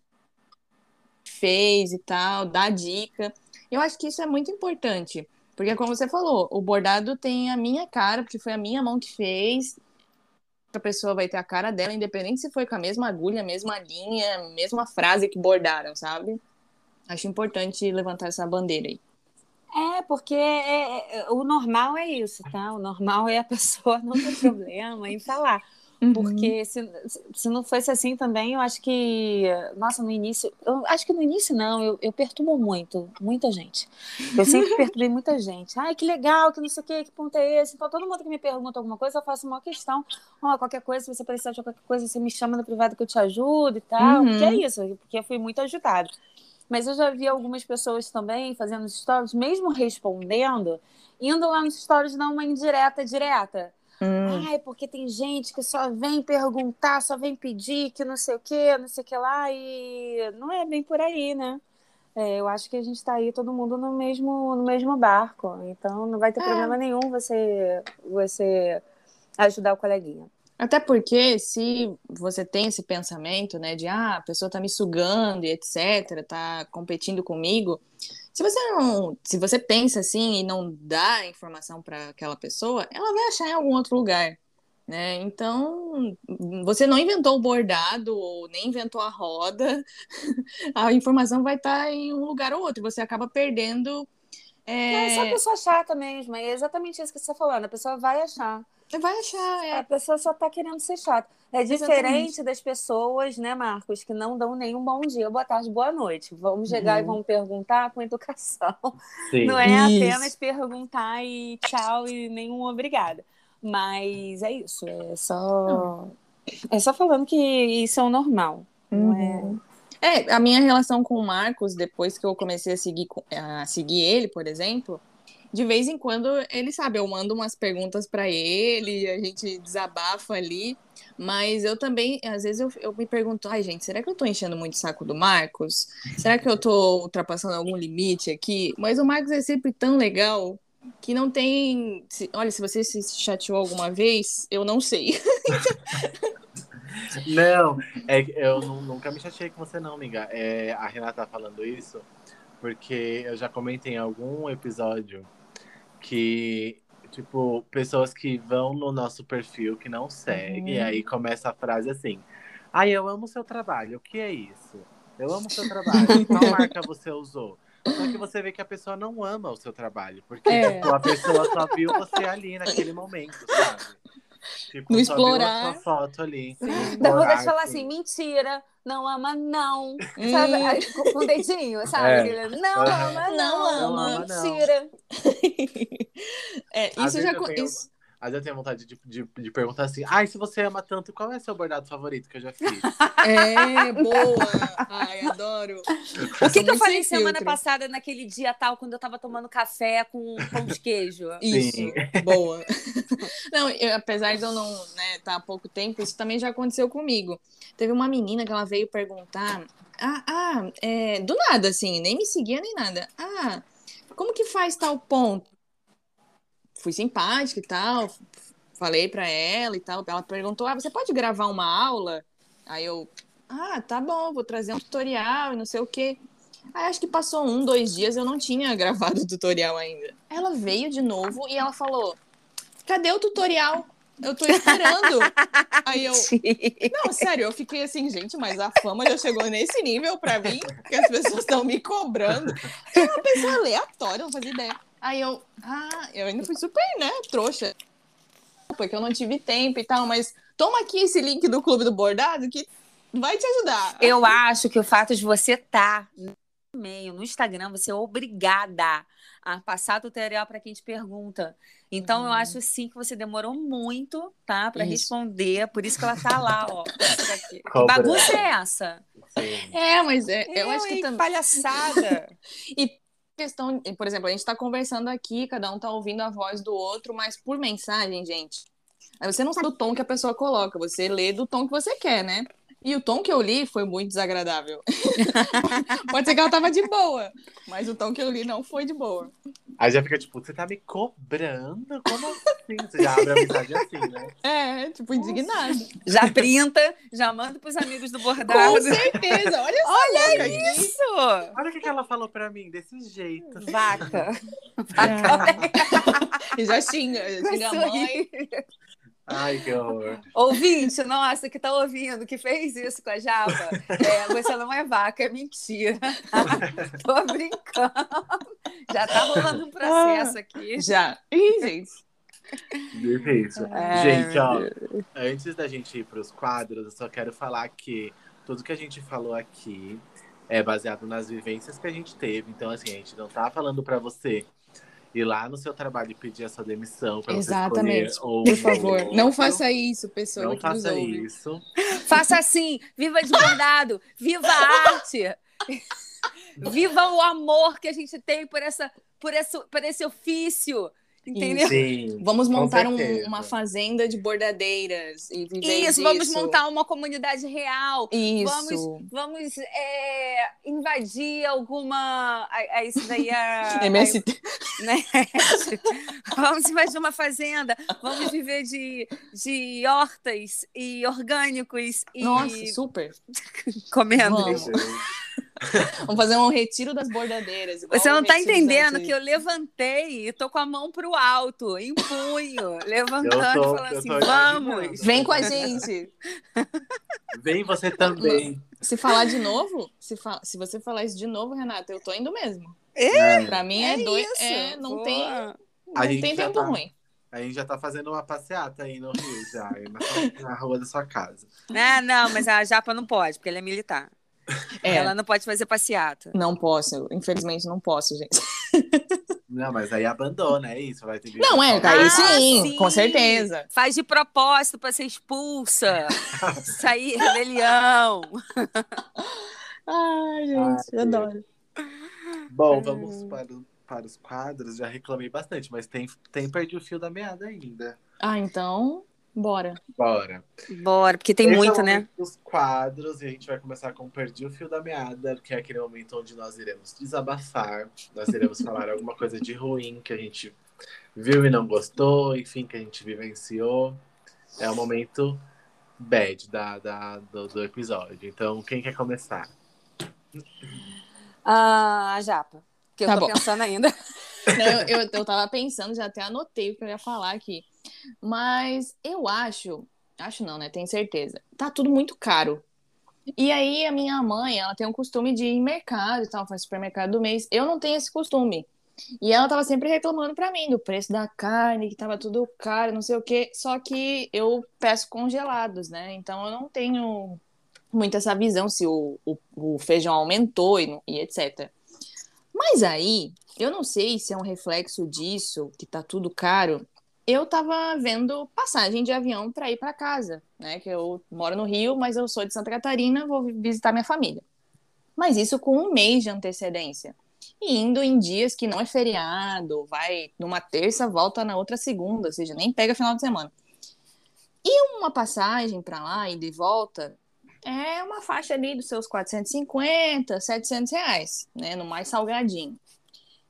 fez e tal, dá dica. Eu acho que isso é muito importante, porque como você falou, o bordado tem a minha cara, porque foi a minha mão que fez. A pessoa vai ter a cara dela, independente se foi com a mesma agulha, mesma linha, mesma frase que bordaram, sabe? Acho importante levantar essa bandeira aí. É, porque é- é- o normal é isso, tá? O normal é a pessoa não ter problema em falar. Uhum. Porque se, se não fosse assim também, eu acho que. Nossa, no início. Eu acho que no início não, eu, eu perturbo muito, muita gente. Eu sempre perturbei muita gente. Ai, que legal, que não sei o quê, que ponto é esse? Então, todo mundo que me pergunta alguma coisa, eu faço uma questão. Oh, qualquer coisa, se você precisar de qualquer coisa, você me chama no privado que eu te ajudo e tal. Uhum. Porque é isso, porque eu fui muito ajudada. Mas eu já vi algumas pessoas também fazendo stories, mesmo respondendo, indo lá nos stories dar uma indireta direta. Hum. Ai, porque tem gente que só vem perguntar, só vem pedir, que não sei o que, não sei o que lá, e não é bem por aí, né? É, eu acho que a gente está aí todo mundo no mesmo, no mesmo barco, então não vai ter é. problema nenhum você, você ajudar o coleguinha. Até porque se você tem esse pensamento, né, de ah, a pessoa está me sugando e etc, está competindo comigo, se você não, se você pensa assim e não dá informação para aquela pessoa, ela vai achar em algum outro lugar, né? Então, você não inventou o bordado ou nem inventou a roda, a informação vai estar tá em um lugar ou outro, você acaba perdendo. É... é só a pessoa chata mesmo, é exatamente isso que você está falando, a pessoa vai achar. Vai achar, é. A pessoa só tá querendo ser chata. É diferente Exatamente. das pessoas, né, Marcos, que não dão nenhum bom dia, boa tarde, boa noite. Vamos chegar uhum. e vamos perguntar com educação. Sim. Não é isso. apenas perguntar e tchau e nenhum obrigada. Mas é isso, é só. É só falando que isso é o normal. Uhum. É... é, a minha relação com o Marcos, depois que eu comecei a seguir, a seguir ele, por exemplo, de vez em quando ele sabe, eu mando umas perguntas para ele, a gente desabafa ali, mas eu também, às vezes eu, eu me pergunto, ai gente, será que eu tô enchendo muito o saco do Marcos? Será que eu tô ultrapassando algum limite aqui? Mas o Marcos é sempre tão legal que não tem, olha, se você se chateou alguma vez, eu não sei. não, é, eu nunca me chateei com você não, amiga. É, a Renata tá falando isso porque eu já comentei em algum episódio que, tipo, pessoas que vão no nosso perfil que não seguem, uhum. aí começa a frase assim: Ai, eu amo o seu trabalho, o que é isso? Eu amo o seu trabalho, qual marca você usou? Só que você vê que a pessoa não ama o seu trabalho, porque é. tipo, a pessoa só viu você ali naquele momento, sabe? Tipo, no explorar. Sua foto ali. Dá vontade de falar assim, mentira, não ama, não. Hum. Sabe? Com, com o dedinho, sabe? É. Não, ama, não, não ama, ama, mentira. é, isso já. Isso... Às vezes eu tenho vontade de, de, de, perguntar assim: ai, se você ama tanto, qual é seu bordado favorito que eu já fiz? É, boa! Ai, adoro. O que, que eu falei semana filtro. passada, naquele dia tal, quando eu tava tomando café com pão de queijo? Isso, Sim. boa. Não, eu, apesar de eu não estar né, tá há pouco tempo, isso também já aconteceu comigo. Teve uma menina que ela veio perguntar. Ah, ah é, do nada, assim, nem me seguia nem nada. Ah, como que faz tal ponto? Fui simpática e tal, falei para ela e tal. Ela perguntou: ah, você pode gravar uma aula? Aí eu, ah, tá bom, vou trazer um tutorial e não sei o quê. Aí acho que passou um, dois dias, eu não tinha gravado o tutorial ainda. Ela veio de novo e ela falou: cadê o tutorial? Eu tô esperando. Aí eu. Não, sério, eu fiquei assim, gente, mas a fama já chegou nesse nível pra mim, que as pessoas estão me cobrando. É uma pessoa aleatória, não fazia ideia. Aí eu, ah, eu ainda fui super, né, trouxa. Porque eu não tive tempo e tal, mas toma aqui esse link do Clube do Bordado que vai te ajudar. Eu acho que o fato de você estar tá no meio, no Instagram, você é obrigada a passar tutorial para quem te pergunta. Então, uhum. eu acho sim que você demorou muito, tá, para responder. Por isso que ela tá lá, ó. Que bagunça é essa? Sim. É, mas é, eu, eu acho que também. palhaçada. e questão, por exemplo, a gente está conversando aqui, cada um está ouvindo a voz do outro, mas por mensagem, gente, você não sabe o tom que a pessoa coloca, você lê do tom que você quer, né? E o tom que eu li foi muito desagradável. Pode ser que ela tava de boa, mas o tom que eu li não foi de boa. Aí já fica tipo, você tá me cobrando? Como assim? Você já abre a mensagem assim, né? É, tipo, indignado. Já printa, já manda pros amigos do bordado. Com certeza, olha só. Olha isso! Olha o que, ela falou pra mim, desse jeito. Vaca. Vaca. É. já xinga, xinga a mãe. Ai, que horror. Ouvinte, nossa, que tá ouvindo, que fez isso com a Java, é, você não é vaca, é mentira. Tô brincando. Já tá rolando um processo aqui. Já. Ih, gente. Difícil. Ai, gente, ó, antes da gente ir para os quadros, eu só quero falar que tudo que a gente falou aqui é baseado nas vivências que a gente teve. Então, assim, a gente não tá falando para você ir lá no seu trabalho e pedir a sua demissão para Exatamente. ou Por favor, outro. não faça isso, pessoa Não faça isso. Faça assim, viva de bordado, viva a arte, viva o amor que a gente tem por essa, por esse, por esse ofício, entendeu? Sim. Vamos montar um- uma fazenda de bordadeiras e viver Isso, vamos disso. montar uma comunidade real. Isso. Vamos, vamos é, invadir alguma. Aí isso daí é. MST. né? Vamos invadir uma fazenda. Vamos viver de, de hortas e orgânicos e Nossa, super. comendo. Vamos. Vamos fazer um retiro das bordadeiras. Você não tá retiro entendendo das- que eu levantei e tô com a mão pro alto, em punho, levantando tô- e falando eu assim: vamos. imaginando. Vem com a gente. Vem você também. Se falar de novo, se, fa- se você falar isso de novo, Renata, eu tô indo mesmo. É. Pra mim é, É dois. É, não pô. tem, não tem tempo tá- ruim. A gente já tá fazendo uma passeata aí no Rio, já, na, na rua da sua casa. Ah, não, mas a Japa não pode, porque ela é militar. É, Ela não pode fazer passeata. não posso. Infelizmente, não posso, gente. Não, mas aí abandona, é isso. Vai ter que Não, é, falar. aí Ah, sim, sim. com certeza. Faz de propósito pra ser expulsa. Sair rebelião. Ai, gente, Ai, adoro. Bom, vamos para, para os quadros. Já reclamei bastante, mas tem, tem perdi o fio da meada ainda. Ah, então, bora. Bora. Bora, porque tem Esse é muito, o né? dos quadros e a gente vai começar com Perdi o Fio da Meada, que é aquele momento onde nós iremos desabafar, nós iremos falar alguma coisa de ruim que a gente viu e não gostou, enfim, que a gente vivenciou. É o momento bad da, da, do, do episódio. Então, quem quer começar? Ah, a Japa. Que eu Tá tô bom. pensando ainda. Não, eu, eu, eu tava pensando, já até anotei o que eu ia falar aqui. Mas eu acho, acho não, né? Tenho certeza. Tá tudo muito caro. E aí a minha mãe, ela tem o costume de ir em mercado e tal, faz supermercado do mês. Eu não tenho esse costume. E ela tava sempre reclamando pra mim do preço da carne, que tava tudo caro, não sei o quê. Só que eu peço congelados, né? Então eu não tenho muito essa visão se o, o, o feijão aumentou e, e etc. Mas aí, eu não sei se é um reflexo disso, que tá tudo caro. Eu tava vendo passagem de avião para ir para casa, né? Que eu moro no Rio, mas eu sou de Santa Catarina, vou visitar minha família. Mas isso com um mês de antecedência. E indo em dias que não é feriado, vai numa terça, volta na outra segunda, ou seja, nem pega final de semana. E uma passagem para lá e de volta é uma faixa ali dos seus 450, 700 reais, né? No mais salgadinho.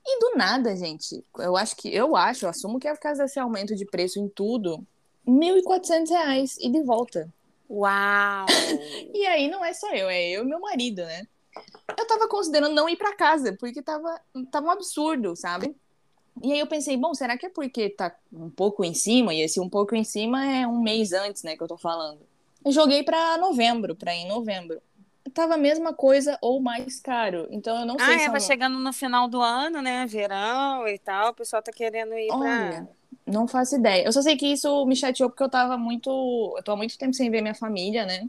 E do nada, gente, eu acho que, eu acho, eu assumo que é por causa desse aumento de preço em tudo, 1.400 reais e de volta. Uau! E aí não é só eu, é eu e meu marido, né? Eu tava considerando não ir pra casa, porque tava, tava um absurdo, sabe? E aí eu pensei, bom, será que é porque tá um pouco em cima? E esse um pouco em cima é um mês antes, né, que eu tô falando. Eu joguei pra novembro, pra ir em novembro. Tava a mesma coisa ou mais caro. Então eu não sei Ah, se é, é vai chegando no final do ano, né? Verão e tal. O pessoal tá querendo ir pra. Olha, não faço ideia. Eu só sei que isso me chateou porque eu tava muito. Eu tô há muito tempo sem ver minha família, né?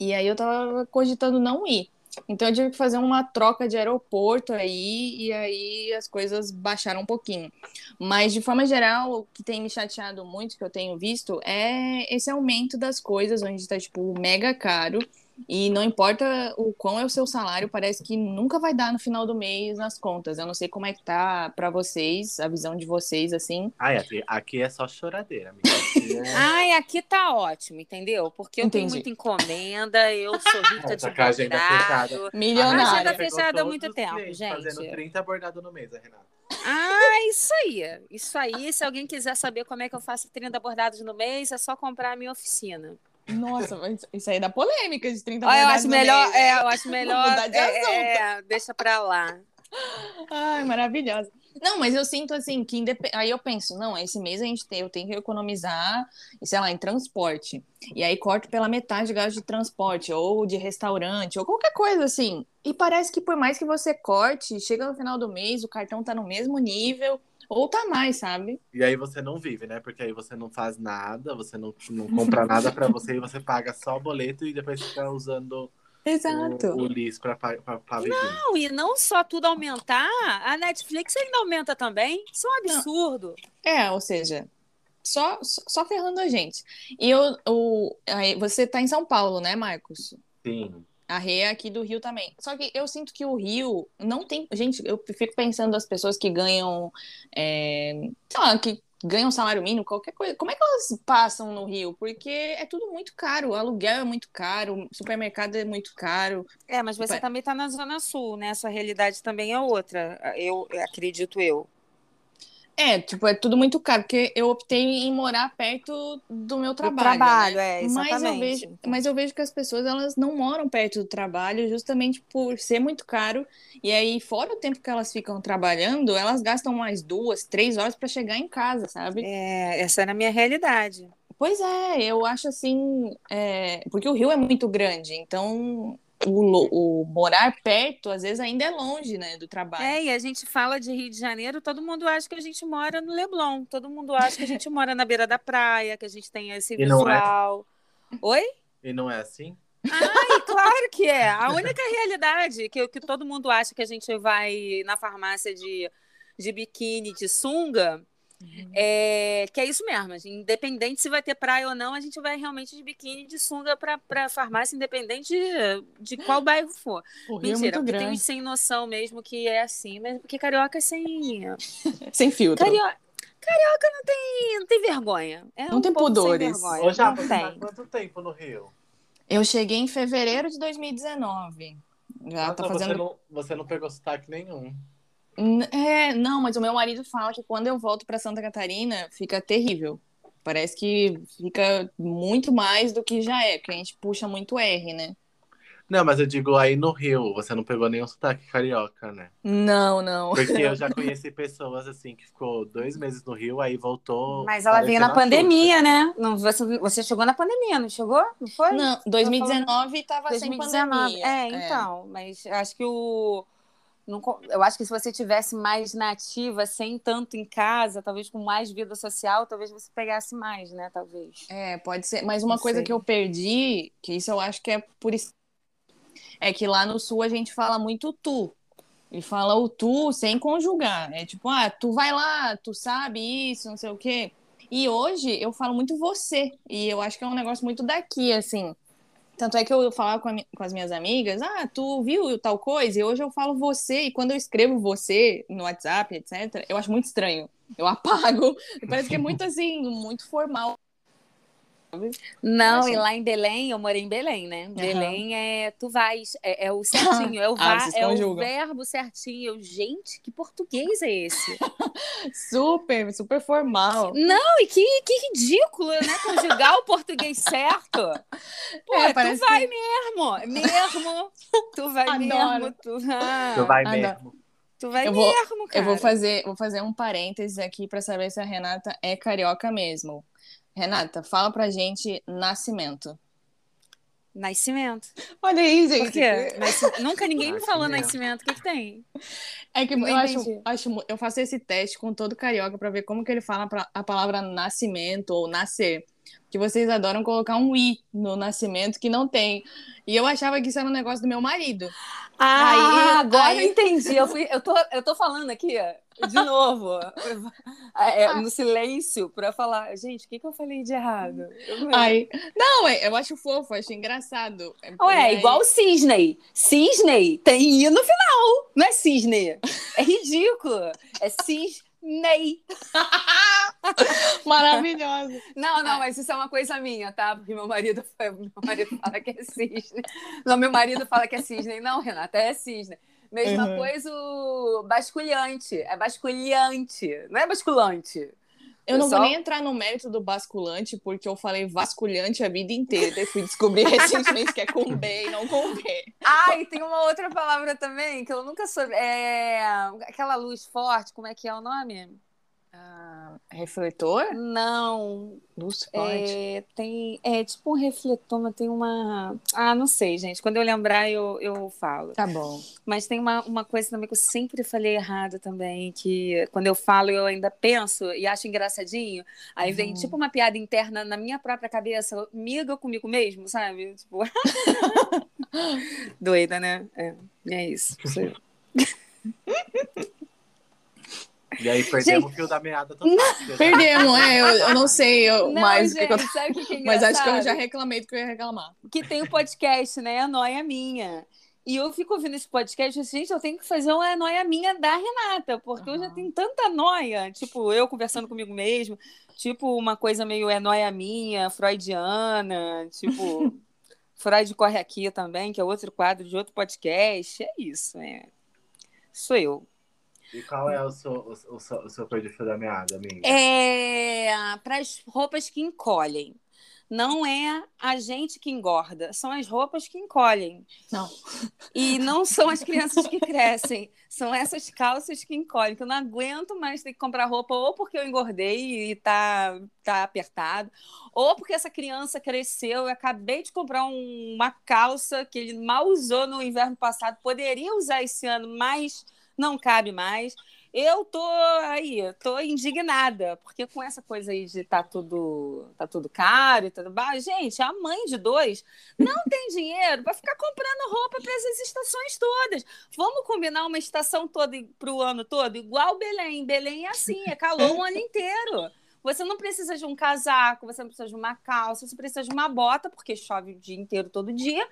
E aí eu tava cogitando não ir. Então eu tive que fazer uma troca de aeroporto aí, e aí as coisas baixaram um pouquinho. Mas de forma geral, o que tem me chateado muito, que eu tenho visto, é esse aumento das coisas, onde tá, tipo, mega caro. E não importa o quão é o seu salário, parece que nunca vai dar no final do mês nas contas. Eu não sei como é que tá pra vocês, a visão de vocês, assim. Ai, aqui, aqui é só choradeira, amiga. Aqui é... Ai, aqui tá ótimo, entendeu? Porque eu tenho Entendi. muita encomenda, eu sou rica de Essa com a agenda bordado. fechada. Milionária. agenda Pegou fechada há muito tempo, clientes gente. Fazendo 30 bordados no mês, a Renata. Ah, isso aí. Isso aí. Se alguém quiser saber como é que eu faço 30 bordados no mês, é só comprar a minha oficina. Nossa, isso aí dá polêmica de 30 Olha, eu acho melhor, é, eu acho melhor. Mudar de é, é, deixa pra lá. Ai, maravilhosa. Não, mas eu sinto assim que indep... aí eu penso, não, esse mês a gente tem, eu tenho que economizar, sei lá, em transporte. E aí corto pela metade de gasto de transporte ou de restaurante ou qualquer coisa assim. E parece que por mais que você corte, chega no final do mês, o cartão tá no mesmo nível ou tá mais, sabe? E aí você não vive, né? Porque aí você não faz nada, você não, não compra nada para você e você paga só o boleto e depois fica usando Exato. o, o Liz pra, pra, pra, viver. Não, e não só tudo aumentar, a Netflix ainda aumenta também. Isso é um absurdo. É, ou seja, só, só, só ferrando a gente. E eu, o, aí, você tá em São Paulo, né, Marcos? Sim. A Rê é aqui do Rio também. Só que eu sinto que o Rio não tem. Gente, eu fico pensando as pessoas que ganham. É, sei lá, que ganham salário mínimo, qualquer coisa. Como é que elas passam no Rio? Porque é tudo muito caro. O aluguel é muito caro, o supermercado é muito caro. É, mas você também está na Zona Sul, né? Sua realidade também é outra, eu acredito eu. É, tipo, é tudo muito caro, porque eu optei em morar perto do meu trabalho. Do trabalho, né? é, exatamente. Mas eu, vejo, mas eu vejo que as pessoas, elas não moram perto do trabalho justamente por ser muito caro. E aí, fora o tempo que elas ficam trabalhando, elas gastam mais duas, três horas para chegar em casa, sabe? É, essa era a minha realidade. Pois é, eu acho assim, é, porque o Rio é muito grande, então o, o, morar perto, às vezes, ainda é longe, né, do trabalho. É, e a gente fala de Rio de Janeiro, todo mundo acha que a gente mora no Leblon, todo mundo acha que a gente mora na beira da praia, que a gente tem esse E visual. não é? Oi? E não é assim? Ai, claro que é. A única realidade que, que todo mundo acha que a gente vai na farmácia de, de biquíni, de sunga, é, que é isso mesmo. Independente se vai ter praia ou não, a gente vai realmente de biquíni, de sunga para a farmácia, independente de, de qual bairro for. O Rio Mentira, é porque tem uns sem noção mesmo que é assim, mas porque carioca é sem. Sem filtro. Carioca, carioca não tem, não tem vergonha. É Não um tem pudores. Ô, já, não tá há tem. quanto tempo no Rio? Eu cheguei em fevereiro de 2019. Já Ah, tá não, fazendo você, não, você não pegou sotaque nenhum. É, não, mas o meu marido fala que quando eu volto para Santa Catarina fica terrível. Parece que fica muito mais do que já é, porque a gente puxa muito R, né? Não, mas eu digo aí no Rio, você não pegou nenhum sotaque carioca, né? Não, não. Porque eu já conheci pessoas assim que ficou dois meses no Rio, aí voltou. Mas ela veio na pandemia, né? Não, você, você chegou na pandemia, não chegou? Não foi? Não, 2019 tava sem 2019. pandemia. É, então, mas acho que o. não eu acho que se você tivesse mais nativa, sem tanto em casa, talvez com mais vida social, talvez você pegasse mais, né? Talvez. É, pode ser. Mas uma Não coisa sei. que eu perdi, que isso eu acho que é por isso, é que lá no sul a gente fala muito tu. E fala o tu sem conjugar. É tipo, ah, tu vai lá, tu sabe isso, não sei o quê. E hoje eu falo muito você. E eu acho que é um negócio muito daqui, assim. Tanto é que eu falava com, com as minhas amigas, ah, tu viu tal coisa? E hoje eu falo você. E quando eu escrevo você no WhatsApp, etc., eu acho muito estranho. Eu apago. Parece que é muito assim, muito formal. Não, e lá em Belém, eu morei em Belém, né? Belém é tu vais, é, é o certinho, é o, Ah, va, é o verbo certinho. Eu, gente, que português é esse? Super, super formal. Não, e que, que ridículo, né? Conjugar o português certo. Pô, É, tu vai mesmo, mesmo. Tu vai Adoro. mesmo, tu, ah, Tu vai Ah, mesmo. tu vai Eu vou- mesmo, cara. Eu vou fazer, vou fazer um parênteses aqui para saber se a Renata é carioca mesmo. Renata, fala pra gente nascimento. Nascimento. Olha aí, Por quê? Nasci- Nunca ninguém me falou Nascimento. nascimento. O que, que tem? É que Não eu acho, acho, eu faço esse teste com todo carioca para ver como que ele fala pra- a palavra nascimento ou nascer. Que vocês adoram colocar um i no nascimento que não tem. E eu achava que isso era um negócio do meu marido. Ah, Aí- agora aí- eu entendi. Eu, fui, eu, tô, eu tô falando aqui, ó, de novo, é, no silêncio, pra falar. Gente, o que, que eu falei de errado? Eu- Aí, não, é- eu acho fofo, acho engraçado. Ué, E aí- igual o cisne. Cisne tem I no final. Não é cisne. É ridículo. É cisnei. Maravilhosa. Não, não, mas isso é uma coisa minha, tá? Porque meu marido, meu marido fala que é cisne. Não, meu marido fala que é cisne. Não, Renata, é cisne. Mesma Uhum. coisa o basculhante. É basculhante, não é basculante. Eu não vou nem entrar no mérito do basculante, porque eu falei vasculhante a vida inteira. Eu fui descobrir recentemente que é com B e não com B. Ah, e tem uma outra palavra também que eu nunca soube. É aquela luz forte, como é que é o nome? Ah, refletor? Não. Luz forte. É, tem, é tipo um refletor, mas tem uma. Ah, não sei, gente. Quando eu lembrar, eu, eu falo. Tá bom. Mas tem uma, uma coisa também que eu sempre falei errado também, que quando eu falo, eu ainda penso e acho engraçadinho. Aí vem Uhum. tipo uma piada interna na minha própria cabeça, miga comigo mesmo, sabe? Tipo. Doida, né? É, é isso. Eu. E aí perdemos o fio da meada total. Perdemos, é, eu, eu não sei, eu, Não, mas, gente, eu- sabe o que, que é mas acho que eu já reclamei do que eu ia reclamar. que tem o podcast, né? A Noia Minha. E eu fico ouvindo esse podcast e assim, gente, eu tenho que fazer uma noia minha da Renata, porque eu já tenho tanta noia, tipo, eu conversando comigo mesmo, tipo, uma coisa meio é noia minha, freudiana, tipo, Freud corre aqui também, que é outro quadro de outro podcast. É isso, é. Sou eu. E qual é o seu, o, o, seu- o seu perdi fio da meada, amiga? É para as roupas que encolhem. Não é a gente que engorda, são as roupas que encolhem. Não. E não são as crianças que crescem, são essas calças que encolhem, que eu não aguento mais ter que comprar roupa, ou porque eu engordei e tá, tá apertado, ou porque essa criança cresceu, eu acabei de comprar um- uma calça que ele mal usou no inverno passado, poderia usar esse ano, mas não cabe mais. Eu tô aí, tô indignada, porque com essa coisa aí de tá tudo, tá tudo caro e tudo baixo, gente, a mãe de dois não tem dinheiro para ficar comprando roupa para essas estações todas. Vamos combinar uma estação toda para o ano todo, igual Belém. Belém é assim, é calor o ano inteiro. Você não precisa de um casaco, você não precisa de uma calça, você precisa de uma bota, porque chove o dia inteiro, todo dia.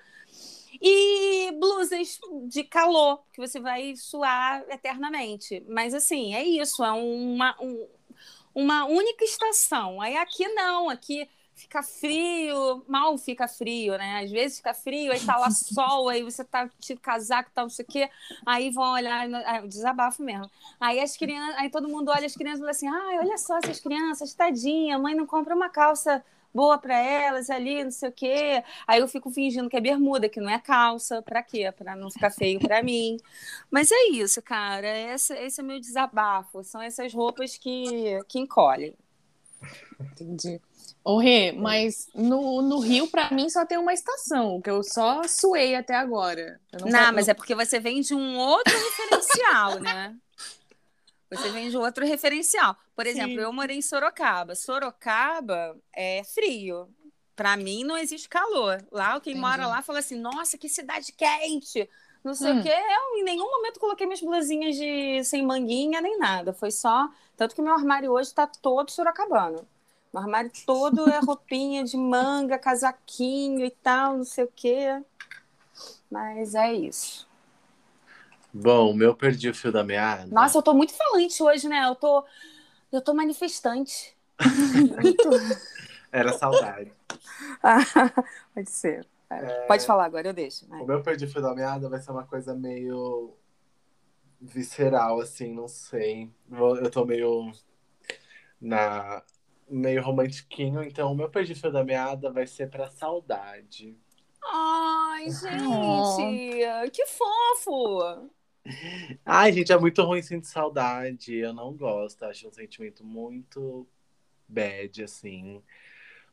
E blusas de calor, que você vai suar eternamente. Mas assim, é isso, é uma, um- uma única estação. Aí aqui não, aqui fica frio, mal fica frio, né? Às vezes fica frio, aí tá lá sol, aí você tá de casaco, tá não sei o quê, aí vão olhar, ah, desabafo mesmo. Aí as crianças, aí todo mundo olha as crianças e fala assim: ai, olha só essas crianças, tadinha, mãe não compra uma calça boa para elas ali, não sei o quê. Aí eu fico fingindo que é bermuda, que não é calça, para quê? Para não ficar feio para mim. Mas é isso, cara, esse, esse é meu desabafo, são essas roupas que, que encolhem. Entendi. Ô, Rê, mas no, no Rio, pra mim, só tem uma estação, que eu só suei até agora. Eu Não, fa- mas é porque você vem de um outro referencial, né? Você vem de outro referencial. Por exemplo, Sim. eu morei em Sorocaba. Sorocaba é frio. Para mim não existe calor. Lá quem Entendi. mora lá fala assim: "Nossa, que cidade quente". Não sei Hum. o quê. Eu em nenhum momento coloquei minhas blusinhas de sem manguinha nem nada. Foi só, tanto que meu armário hoje tá todo sorocabano. Meu armário todo é roupinha de manga, casaquinho e tal, não sei o quê. Mas é isso. Bom, o meu perdi o fio da meada. Nossa, eu tô muito falante hoje, né? Eu tô, eu tô manifestante. Muito. Era saudade. Ah, Pode ser. É, Pode falar agora, eu deixo. Vai. O meu perdi o fio da meada vai ser uma coisa meio visceral, assim, não sei. Eu tô meio na meio romantiquinho, então o meu perdi o fio da meada vai ser pra saudade. Ai, gente, que fofo. Ai, gente, é muito ruim sentir saudade. Eu não gosto, acho um sentimento muito bad, assim.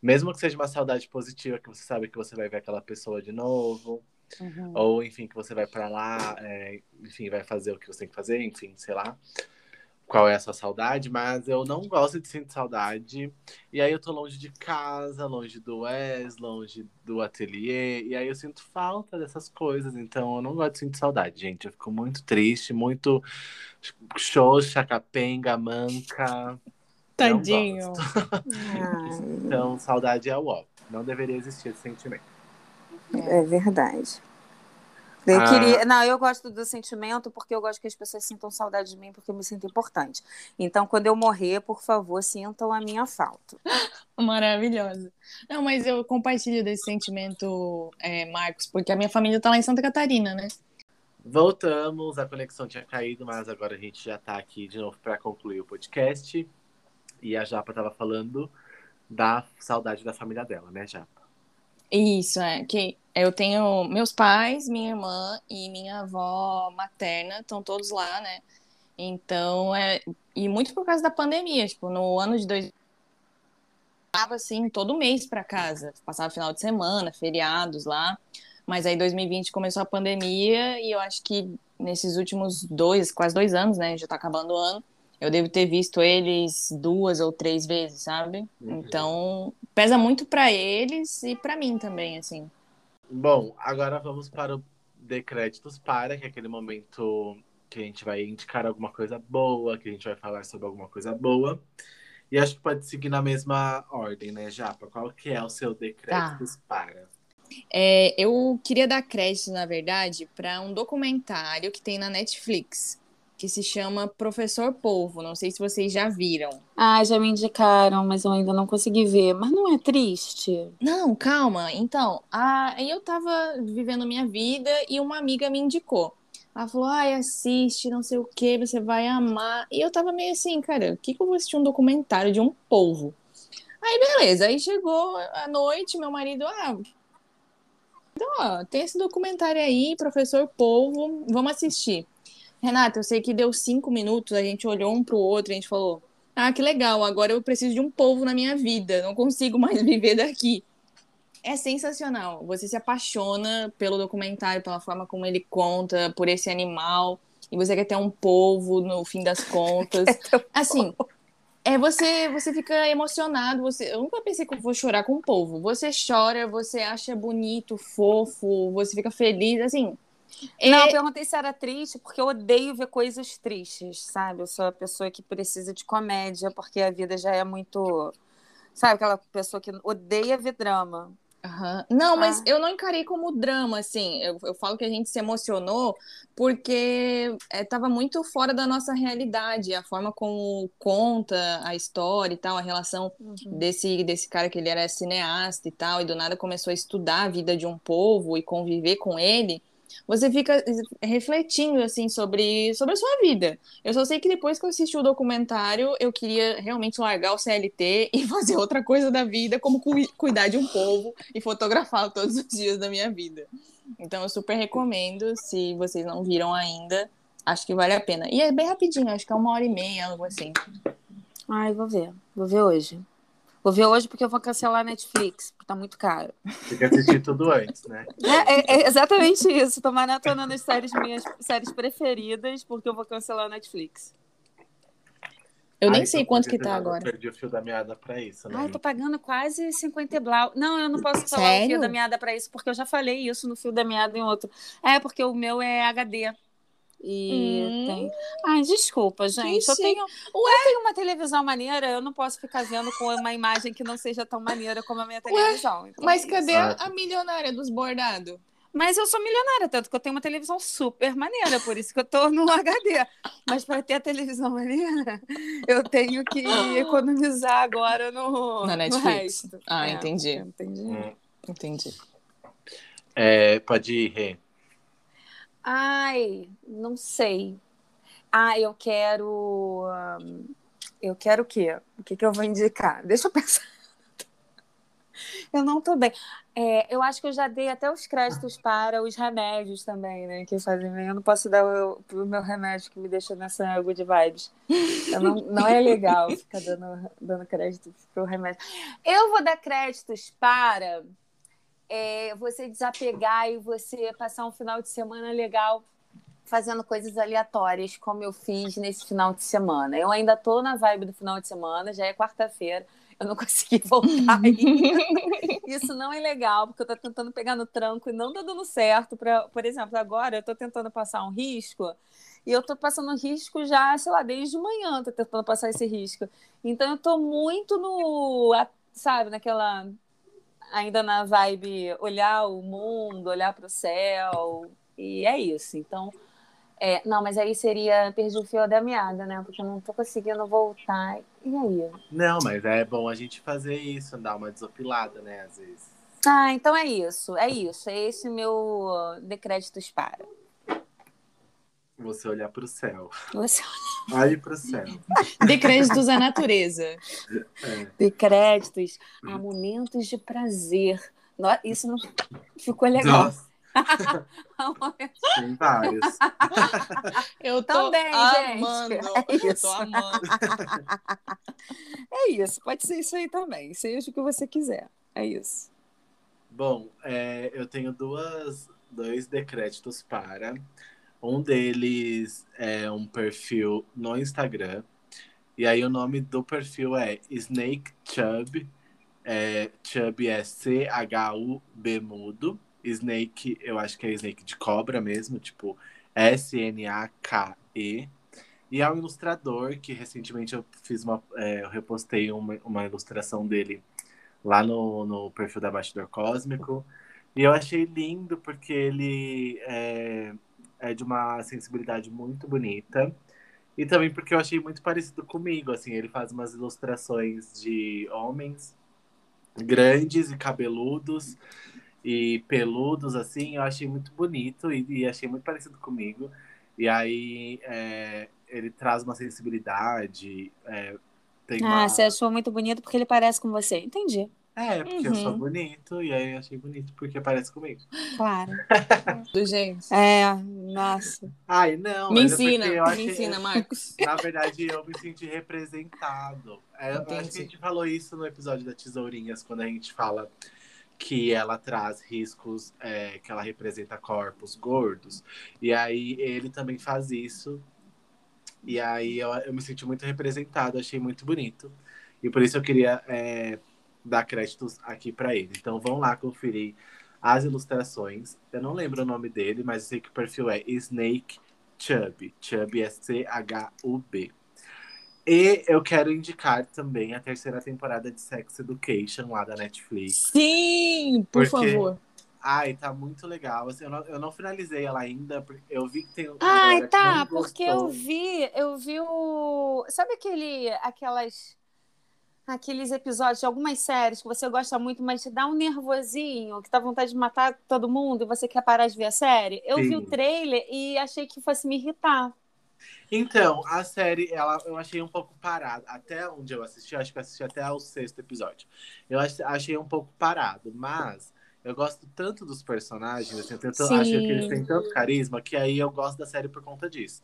Mesmo que seja uma saudade positiva, que você sabe que você vai ver aquela pessoa de novo. Uhum. Ou, enfim, que você vai pra lá, é, enfim, vai fazer o que você tem que fazer, enfim, sei lá. Qual é a sua saudade, mas eu não gosto de sentir saudade. E aí eu tô longe de casa, longe do Wes, longe do ateliê, e aí eu sinto falta dessas coisas. Então eu não gosto de sentir saudade, gente. Eu fico muito triste, muito xoxa, capenga, manca. Tadinho. Não gosto. Então, saudade é o ó. Não deveria existir esse sentimento. É verdade. Eu Ah. queria. Não, eu gosto do sentimento porque eu gosto que as pessoas sintam saudade de mim porque eu me sinto importante. Então, quando eu morrer, por favor, sintam a minha falta. Maravilhosa. Não, mas eu compartilho desse sentimento, é, Marcos, porque a minha família tá lá em Santa Catarina, né? Voltamos, a conexão tinha caído, mas agora a gente já tá aqui de novo para concluir o podcast. E a Japa tava falando da saudade da família dela, né, Japa? Isso, é. Que eu tenho meus pais, minha irmã e minha avó materna, estão todos lá, né? Então, é. E muito por causa da pandemia. Tipo, no ano de dois passava assim todo mês para casa, passava final de semana, feriados lá. Mas aí 2020 começou a pandemia e eu acho que nesses últimos dois, quase dois anos, né, já tá acabando o ano, eu devo ter visto eles duas ou três vezes, sabe? Uhum. Então, pesa muito para eles e para mim também, assim. Bom, agora vamos para o Decréditos para, que é aquele momento que a gente vai indicar alguma coisa boa, que a gente vai falar sobre alguma coisa boa. E acho que pode seguir na mesma ordem, né, Japa? Qual que é o seu decreto tá. para? É, eu queria dar crédito, na verdade, para um documentário que tem na Netflix, que se chama Professor Polvo. Não sei se vocês já viram. Ah, já me indicaram, mas eu ainda não consegui ver. Mas não é triste? Não, calma. Então, aí eu tava vivendo minha vida e uma amiga me indicou. Ela falou, ai, assiste, não sei o que, você vai amar. E eu tava meio assim, cara, o que, que eu vou assistir um documentário de um polvo? Aí, beleza. Aí chegou a noite, meu marido, ah, então, ó, tem esse documentário aí, Professor Polvo, vamos assistir. Renata, eu sei que deu cinco minutos, a gente olhou um pro outro, a gente falou, ah, que legal, agora eu preciso de um polvo na minha vida, não consigo mais viver daqui é sensacional. Você se apaixona pelo documentário, pela forma como ele conta, por esse animal, e você quer ter um polvo no fim das contas. assim, é você você fica emocionado, você eu nunca pensei que eu vou chorar com um polvo. Você chora, você acha bonito, fofo, você fica feliz, assim. É... Não, eu perguntei se era triste, porque eu odeio ver coisas tristes, sabe? Eu sou a pessoa que precisa de comédia, porque a vida já é muito. Sabe, aquela pessoa que odeia ver drama. Uhum. Não, mas ah. eu não encarei como drama, assim. Eu, eu falo que a gente se emocionou porque estava é, muito fora da nossa realidade. A forma como conta a história e tal, a relação uhum. desse, desse cara que ele era cineasta e tal, e do nada começou a estudar a vida de um povo e conviver com ele você fica refletindo assim sobre, sobre a sua vida. Eu só sei que depois que eu assisti o documentário, eu queria realmente largar o CLT e fazer outra coisa da vida, como cu cuidar de um povo e fotografá-lo todos os dias da minha vida. Então eu super recomendo, se vocês não viram ainda, acho que vale a pena. E é bem rapidinho, acho que é uma hora e meia, algo assim. Ai, vou ver. Vou ver hoje. Vou ver hoje porque eu vou cancelar a Netflix, porque tá muito caro. Tem que assistir tudo antes, né? É, é, é exatamente isso. Tô maratonando as séries, minhas séries preferidas, porque eu vou cancelar a Netflix. Eu nem sei quanto que tá agora. Eu perdi o fio da meada pra isso, né? Ai, eu tô pagando quase 50 blau. Não, eu não posso falar Sério? o fio da meada pra isso, porque eu já falei isso no fio da meada em outro. É, porque o meu é HD. E hum. tem. Ai, desculpa, gente. Eu tenho, Ué? eu tenho uma televisão maneira, eu não posso ficar vendo com uma imagem que não seja tão maneira como a minha televisão. Então Mas é cadê a, a milionária dos bordados? Mas eu sou milionária, tanto que eu tenho uma televisão super maneira, por isso que eu tô no HD. Mas para ter a televisão maneira, eu tenho que economizar agora no, Na Netflix. No ah, é, entendi. Entendi. Hum. Entendi. É, pode ir, Rê. Ai, não sei. Ah, eu quero. Eu quero o quê? O que, que eu vou indicar? Deixa eu pensar. Eu não tô bem. É, eu acho que eu já dei até os créditos para os remédios também, né? Que fazem bem. Eu não posso dar o, o meu remédio que me deixa nessa good vibes. Não, não é legal ficar dando, dando créditos para o remédio. Eu vou dar créditos para é, você desapegar e você passar um final de semana legal fazendo coisas aleatórias, como eu fiz nesse final de semana. Eu ainda tô na vibe do final de semana, já é quarta-feira, eu não consegui voltar ainda. Isso não é legal, porque eu tô tentando pegar no tranco e não tá dando certo. Pra, por exemplo, agora eu tô tentando passar um risco e eu tô passando risco já, sei lá, desde manhã, tô tentando passar esse risco. Então eu tô muito no, sabe, naquela ainda na vibe olhar o mundo, olhar para o céu, e é isso. Então, é, não, mas aí seria perder o fio da meada, né? Porque eu não tô conseguindo voltar. E aí? Não, mas é bom a gente fazer isso, dar uma desopilada, né? Às vezes. Ah, então é isso, é isso. É esse meu decréditos para. Você olhar pro céu. Você Olhe pro céu. Dê créditos à natureza. É. de créditos a momentos de prazer. Isso não ficou legal. Nossa, tem vários. Eu tô Também, gente. amando. É Eu isso. tô amando. É isso, pode ser isso aí também. Seja o que você quiser. É isso. Bom, é, eu tenho duas, dois decréditos para. Um deles é um perfil no Instagram. E aí o nome do perfil é Snake Chub. É, Chub é C-H-U-B mudo. Snake, eu acho que é Snake de cobra mesmo, tipo S-N-A-K-E. E é um ilustrador que recentemente eu fiz uma. é, eu repostei uma, uma ilustração dele lá no, no perfil da Bastidor Cósmico. E eu achei lindo porque ele é, é de uma sensibilidade muito bonita. E também porque eu achei muito parecido comigo, assim, ele faz umas ilustrações de homens grandes e cabeludos e peludos, assim, eu achei muito bonito e, e achei muito parecido comigo. E aí é, ele traz uma sensibilidade, é, tem uma... Ah, você achou muito bonito porque ele parece com você. Entendi. É, porque eu sou Uhum. bonito, e aí eu achei bonito porque parece comigo. Claro. Do gente. É, nossa. Ai, não, Me é ensina, me achei- ensina, Marcos. Na verdade, eu me senti representado. É, eu acho que a gente falou isso no episódio da Tesourinhas, quando a gente fala que ela traz riscos, é, que ela representa corpos gordos. E aí ele também faz isso. E aí eu, eu me senti muito representado, achei muito bonito. E por isso eu queria é, dar créditos aqui para ele. Então vão lá conferir as ilustrações. Eu não lembro o nome dele, mas eu sei que o perfil é Snake Chub. Chub é C-H-U-B. E eu quero indicar também a terceira temporada de Sex Education lá da Netflix. Sim, por Porque- favor. Ai, tá muito legal. Assim, eu, não, eu não finalizei ela ainda, porque eu vi que tem. Ai, tá, porque eu vi, eu vi o. Sabe aquele, aquelas. Aqueles episódios de algumas séries que você gosta muito, mas te dá um nervosinho, que dá vontade de matar todo mundo e você quer parar de ver a série? Eu vi Sim. o trailer e achei que fosse me irritar. Então, a série, ela, eu achei um pouco parada. Até onde eu assisti, eu acho que assisti até o sexto episódio. Eu ach- achei um pouco parado, mas eu gosto tanto dos personagens, assim, eu Sim. acho que eles têm tanto carisma que aí eu gosto da série por conta disso.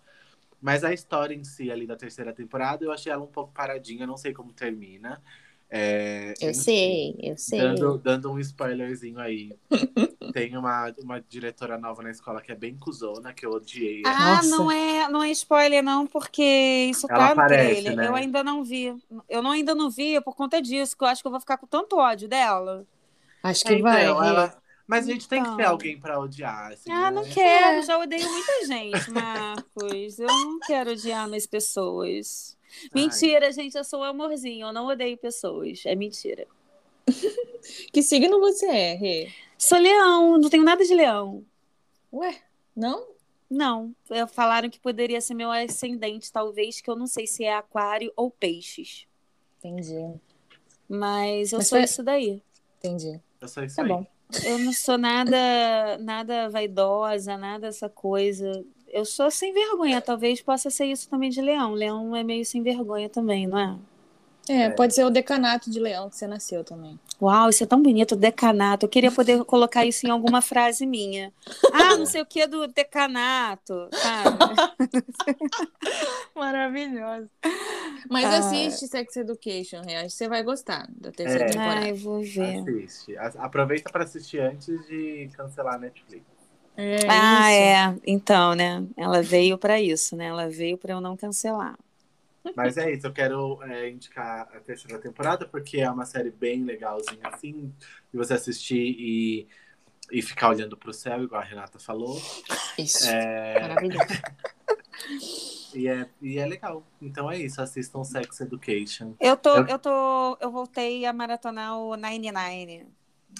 Mas a história em si ali da terceira temporada, eu achei ela um pouco paradinha, não sei como termina. É, Eu enfim, sei, eu sei. Dando, dando um spoilerzinho aí. Tem uma, uma diretora nova na escola que é bem cuzona, que eu odiei. Ah, Nossa. não é, não é spoiler, não, porque isso Ela tá no trailer. né? Eu ainda não vi. Eu não, ainda não vi por conta disso, que eu acho que eu vou ficar com tanto ódio dela. Acho É, que vai. então, ela- Mas a gente tem que ter Então. alguém pra odiar. Assim, Ah, né? não quero, É. já odeio muita gente, Marcos. Eu não quero odiar mais pessoas. Mentira, gente, eu sou um amorzinho, eu não odeio pessoas. É mentira. Que signo você é, Rê? Sou leão, não tenho nada de leão. Ué, não? Não, falaram que poderia ser meu ascendente, talvez, que eu não sei se é aquário ou peixes. Entendi, Mas eu Mas sou foi- isso daí. entendi. Eu sou isso Tá aí. bom. Eu não sou nada, nada vaidosa, nada essa coisa. Eu sou sem vergonha, talvez possa ser isso também de leão. Leão é meio sem vergonha também, não é? É, É. pode ser o decanato de leão que você nasceu também. Uau, isso é tão bonito, decanato. Eu queria poder colocar isso em alguma frase minha. Ah, não sei o que do decanato, sabe? Maravilhoso. Mas Ah. assiste Sex Education, que você vai gostar da terceira É. temporada. Ai, vou ver. Assiste. Aproveita pra assistir antes de cancelar a Netflix. É Ah, isso. é. Então, né? Ela veio pra isso, né? Ela veio pra eu não cancelar. Mas é isso, eu quero é, indicar a terceira temporada, porque é uma série bem legalzinha, assim, de você assistir e, e ficar olhando pro céu, igual a Renata falou. Isso. É, Maravilhoso. e, é, e é legal. Então é isso, assistam Sex Education. Eu tô, Eu- eu tô, eu voltei a maratonar o 99.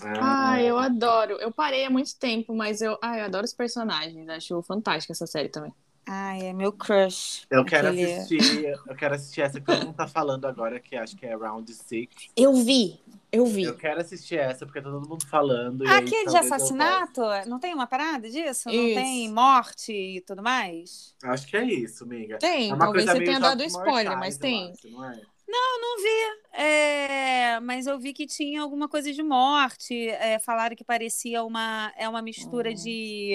Ah, eu adoro. Eu parei há muito tempo, mas eu, ah, eu adoro os personagens. Acho fantástica essa série também. Ai, é meu crush. Eu quero Aquele- assistir, eu quero assistir essa que todo mundo tá falando agora, que acho que é Round Six. Eu vi. Eu vi. Eu quero assistir essa porque tá todo mundo falando. aí Aquele de assassinato? Não tem uma parada disso? Não Isso. tem morte e tudo mais? Acho que é isso, amiga. Tem, É uma talvez coisa você tenha dado spoiler, Mortais, mas tem. acho, não é? Eu não vi. É, mas eu vi que tinha alguma coisa de morte. É, falaram que parecia uma, é uma mistura Hum. de.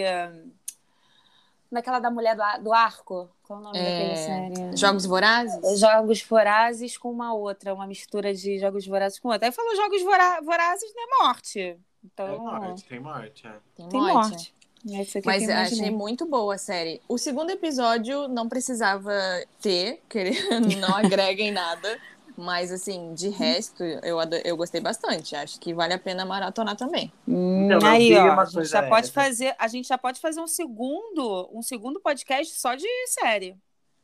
Daquela da mulher do, do arco. Qual é o nome É, série? Jogos Vorazes? Jogos Vorazes com uma outra, uma mistura de Jogos Vorazes com outra. Aí falou Jogos Vora- Vorazes, não é morte. Então, É morte, tem morte. É. Tem tem morte. morte. É Mas eu achei muito boa a série. O segundo episódio não precisava ter, que ele não agrega em nada. Mas, assim, de resto, eu, eu gostei bastante. Acho que vale a pena maratonar também. Hum, Então, eu aí, ó, uma a gente coisa já pode essa. fazer, a gente já pode fazer um segundo, um segundo podcast só de série.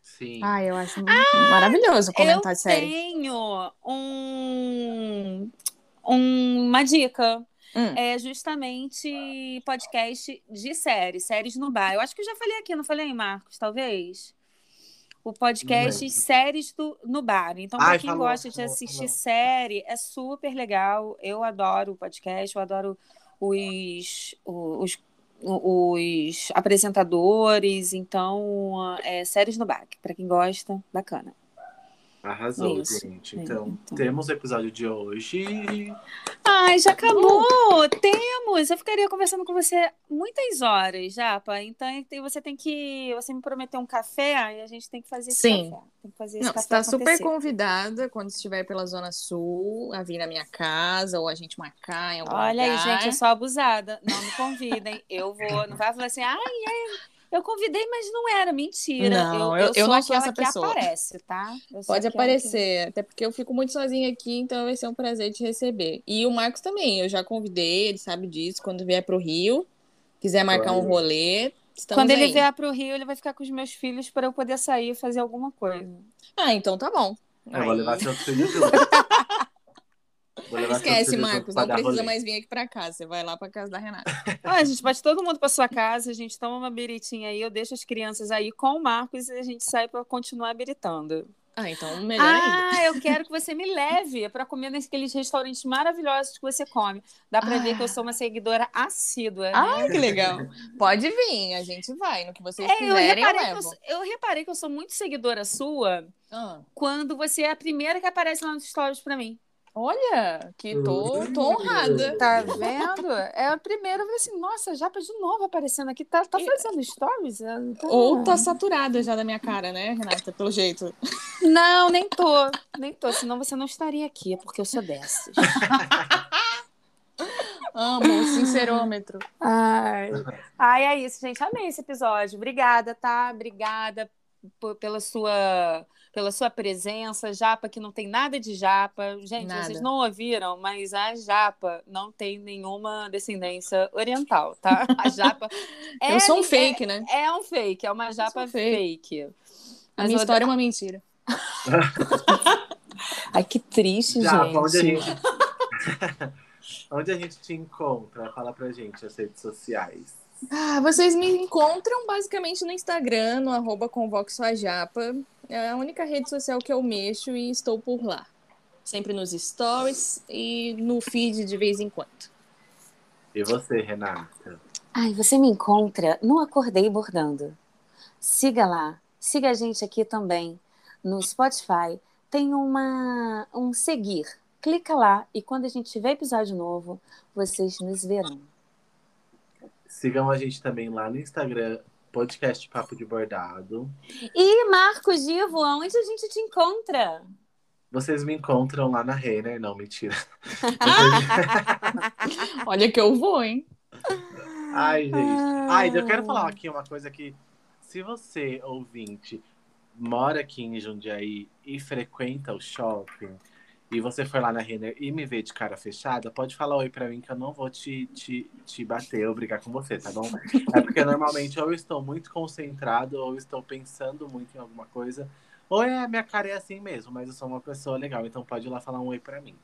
Sim. Ah, eu acho maravilhoso comentar eu série. tenho um, um- uma dica. Hum. É justamente podcast de série, séries no bar. Eu acho que eu já falei aqui, não falei, Marcos? Talvez. O podcast lembro. Séries do, no Bar. Então, para quem falou, gosta de assistir falou. série, é super legal. Eu adoro o podcast, eu adoro os, os, os apresentadores. Então, é, séries no bar. Para quem gosta, bacana. Arrasou, Isso. gente. É, Então, então. temos o episódio de hoje. Ai, já acabou! Temos! Eu ficaria conversando com você muitas horas, Japa. Então tem- você tem que. Você me prometeu um café e a gente tem que fazer esse Sim. café. Tem que fazer esse Não, café você tá super convidada quando estiver pela Zona Sul a vir na minha casa ou a gente marcar em algum Olha aí, lugar. gente, eu sou abusada. Não me convidem. Eu vou. Não vai falar assim, ai, ai, eu convidei, mas não era. Mentira. Não, eu, eu- eu sou não sou essa que pessoa. aparece, tá? Pode aparecer, até porque eu fico muito sozinha aqui, então vai ser um prazer te receber. E o Marcos também, eu já convidei, ele sabe disso, quando vier pro Rio, quiser marcar um rolê, Que... estamos Quando ele aí. vier pro Rio, ele vai ficar com os meus filhos para eu poder sair e fazer alguma coisa. Ah, então tá bom. Eu vou Aí- levar seus filhos junto. Vou levar seus Esquece, Marcos, pra não precisa rolê. mais vir aqui pra casa, você vai lá pra casa da Renata. Ah, a gente bate todo mundo para sua casa, a gente toma uma biritinha aí, eu deixo as crianças aí com o Marcos e a gente sai para continuar biritando. Ah, então melhor ainda. Ah, eu quero que você me leve para comer naqueles restaurantes maravilhosos que você come. Dá para ver que eu sou uma seguidora assídua. né? Ah, que legal. Pode vir, a gente vai, no que vocês É, eu, quiserem eu, reparei que eu, levo. sou- eu reparei que eu sou muito seguidora sua Ah, quando você é a primeira que aparece lá nos stories para mim. Olha, que tô, tô honrada. Tá vendo? É a primeira, eu falei assim, nossa, Japa de novo aparecendo aqui, tá, tá fazendo stories? Tá- Ou tá saturada já da minha cara, né, Renata, pelo jeito. Não, nem tô, nem tô, senão você não estaria aqui, é porque eu sou dessas. Amo o sincerômetro. Ai. Ai, é isso, gente. Amei esse episódio. Obrigada, tá? Obrigada pela sua pela sua presença. Japa, que não tem nada de japa. Gente, Nada. vocês não ouviram, mas a japa não tem nenhuma descendência oriental, tá? A japa é, eu sou um é- fake, né? É, um fake, é uma japa sou fake. fake. A minha história é uma mentira. Ai, que triste, Já, gente. onde a gente. onde a gente te encontra? Fala pra gente as redes sociais. Ah, vocês me encontram basicamente no Instagram, no arroba Convoque Sua Japa. É a única rede social que eu mexo e estou por lá. Sempre nos stories e no feed de vez em quando. E você, Renata? Ai, você me encontra no Acordei Bordando. Siga lá, siga a gente aqui também no Spotify. Tem uma um seguir. Clica lá e quando a gente tiver episódio novo, vocês nos verão. Sigam a gente também lá no Instagram, podcast Papo de Bordado. E Marcos Divo, onde a gente te encontra? Vocês me encontram lá na Renner, não, mentira. Olha que eu vou, hein? Ai, gente. Ai, eu quero falar aqui uma coisa que, se você, ouvinte, mora aqui em Jundiaí e frequenta o shopping, e você for lá na Renner e me vê de cara fechada, pode falar oi pra mim que eu não vou te, te, te bater ou brigar com você, tá bom? É porque normalmente ou eu estou muito concentrado ou estou pensando muito em alguma coisa, ou é a minha cara é assim mesmo, mas eu sou uma pessoa legal, então pode ir lá falar um oi pra mim.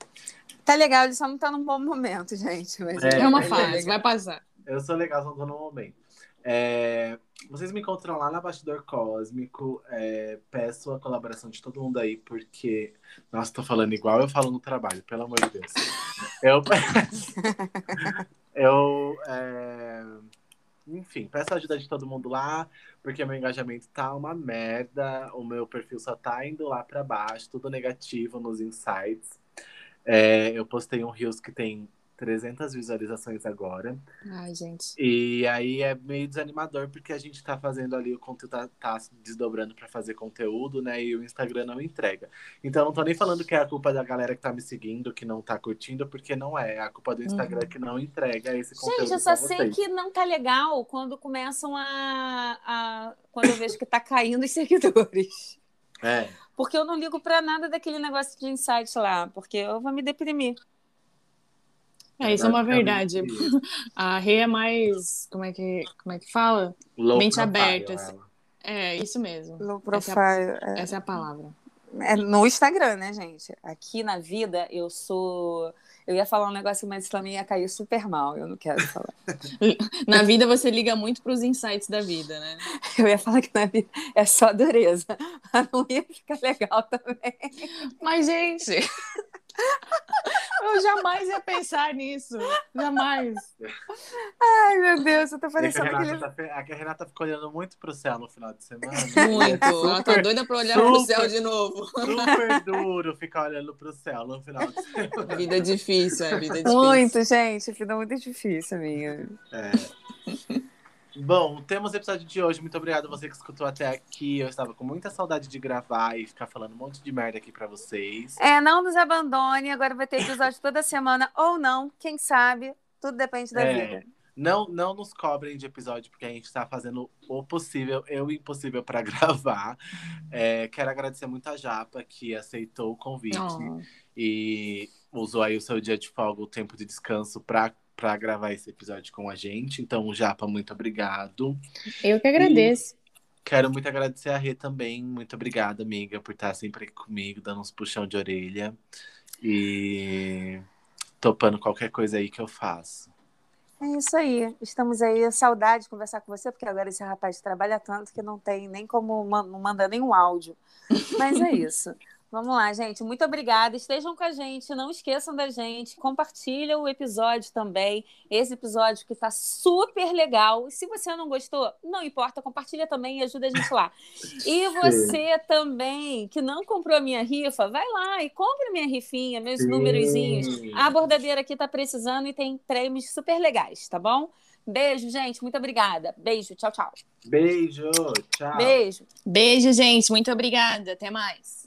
Tá legal, ele só não tá num bom momento, gente. Mas É, É uma é fase, legal. vai passar. Eu sou legal, só tô no momento. É, vocês me encontram lá na Bastidor Cósmico. É, peço a colaboração de todo mundo aí, porque. Nossa, tô falando igual eu falo no trabalho, pelo amor de Deus. Eu eu. É, enfim, peço a ajuda de todo mundo lá, porque meu engajamento tá uma merda. O meu perfil só tá indo lá para baixo, tudo negativo nos insights. É, eu postei um Rios que tem 300 visualizações agora. Ai, gente. E aí é meio desanimador, porque a gente tá fazendo ali, o conteúdo tá, tá desdobrando para fazer conteúdo, né? E o Instagram não entrega. Então não tô nem falando que é a culpa da galera que tá me seguindo, que não tá curtindo, porque não é. É a culpa do Instagram uhum. que não entrega esse conteúdo. Gente, eu só sei que não tá legal quando começam a, a. Quando eu vejo que tá caindo os seguidores. É. Porque eu não ligo para nada daquele negócio de insight lá, porque eu vou me deprimir. É, isso é uma verdade. A Rê é mais. Como é que, como é que fala? Low Mente aberta. Assim. É, isso mesmo. Low profile. Essa é a, essa é a palavra. É no Instagram, né, gente? Aqui na vida eu sou. Eu ia falar um negócio, mas também ia cair super mal. Eu não quero falar. na vida você liga muito para os insights da vida, né? Eu ia falar que na vida é só dureza. Mas não ia ficar legal também. Mas, gente. Eu jamais ia pensar nisso. Jamais. Ai, meu Deus, eu tô parecendo a aquele. Tá, a Renata ficou olhando muito pro céu no final de semana. Muito. É super, Ela tá doida pra olhar super, pro céu de novo. Super duro ficar olhando pro céu no final de semana. Vida difícil, é vida difícil. Muito, gente. Vida muito difícil, minha. É. Bom, temos o episódio de hoje. Muito obrigado você que escutou até aqui. Eu estava com muita saudade de gravar e ficar falando um monte de merda aqui para vocês. É, não nos abandone. Agora vai ter episódio toda semana ou não. Quem sabe? Tudo depende da é, vida. Não, não nos cobrem de episódio, porque a gente está fazendo o possível e o impossível para gravar. É, quero agradecer muito a Japa, que aceitou o convite oh. e usou aí o seu dia de folga, o tempo de descanso, para para gravar esse episódio com a gente. Então, Japa, muito obrigado. Eu que agradeço. E quero muito agradecer a Rê também. Muito obrigada, amiga, por estar sempre aqui comigo, dando uns puxão de orelha. E topando qualquer coisa aí que eu faço. É isso aí. Estamos aí. Saudade de conversar com você, porque agora esse rapaz trabalha tanto que não tem nem como não manda nenhum áudio. Mas é isso. Vamos lá, gente. Muito obrigada. Estejam com a gente. Não esqueçam da gente. Compartilha o episódio também. Esse episódio que está super legal. Se você não gostou, não importa. Compartilha também e ajuda a gente lá. E você também, que não comprou a minha rifa, vai lá e compra minha rifinha, meus Sim. númerozinhos. A bordadeira aqui está precisando e tem prêmios super legais, tá bom? Beijo, gente. Muito obrigada. Beijo. Tchau, tchau. Beijo. Tchau. Beijo. Beijo, gente. Muito obrigada. Até mais.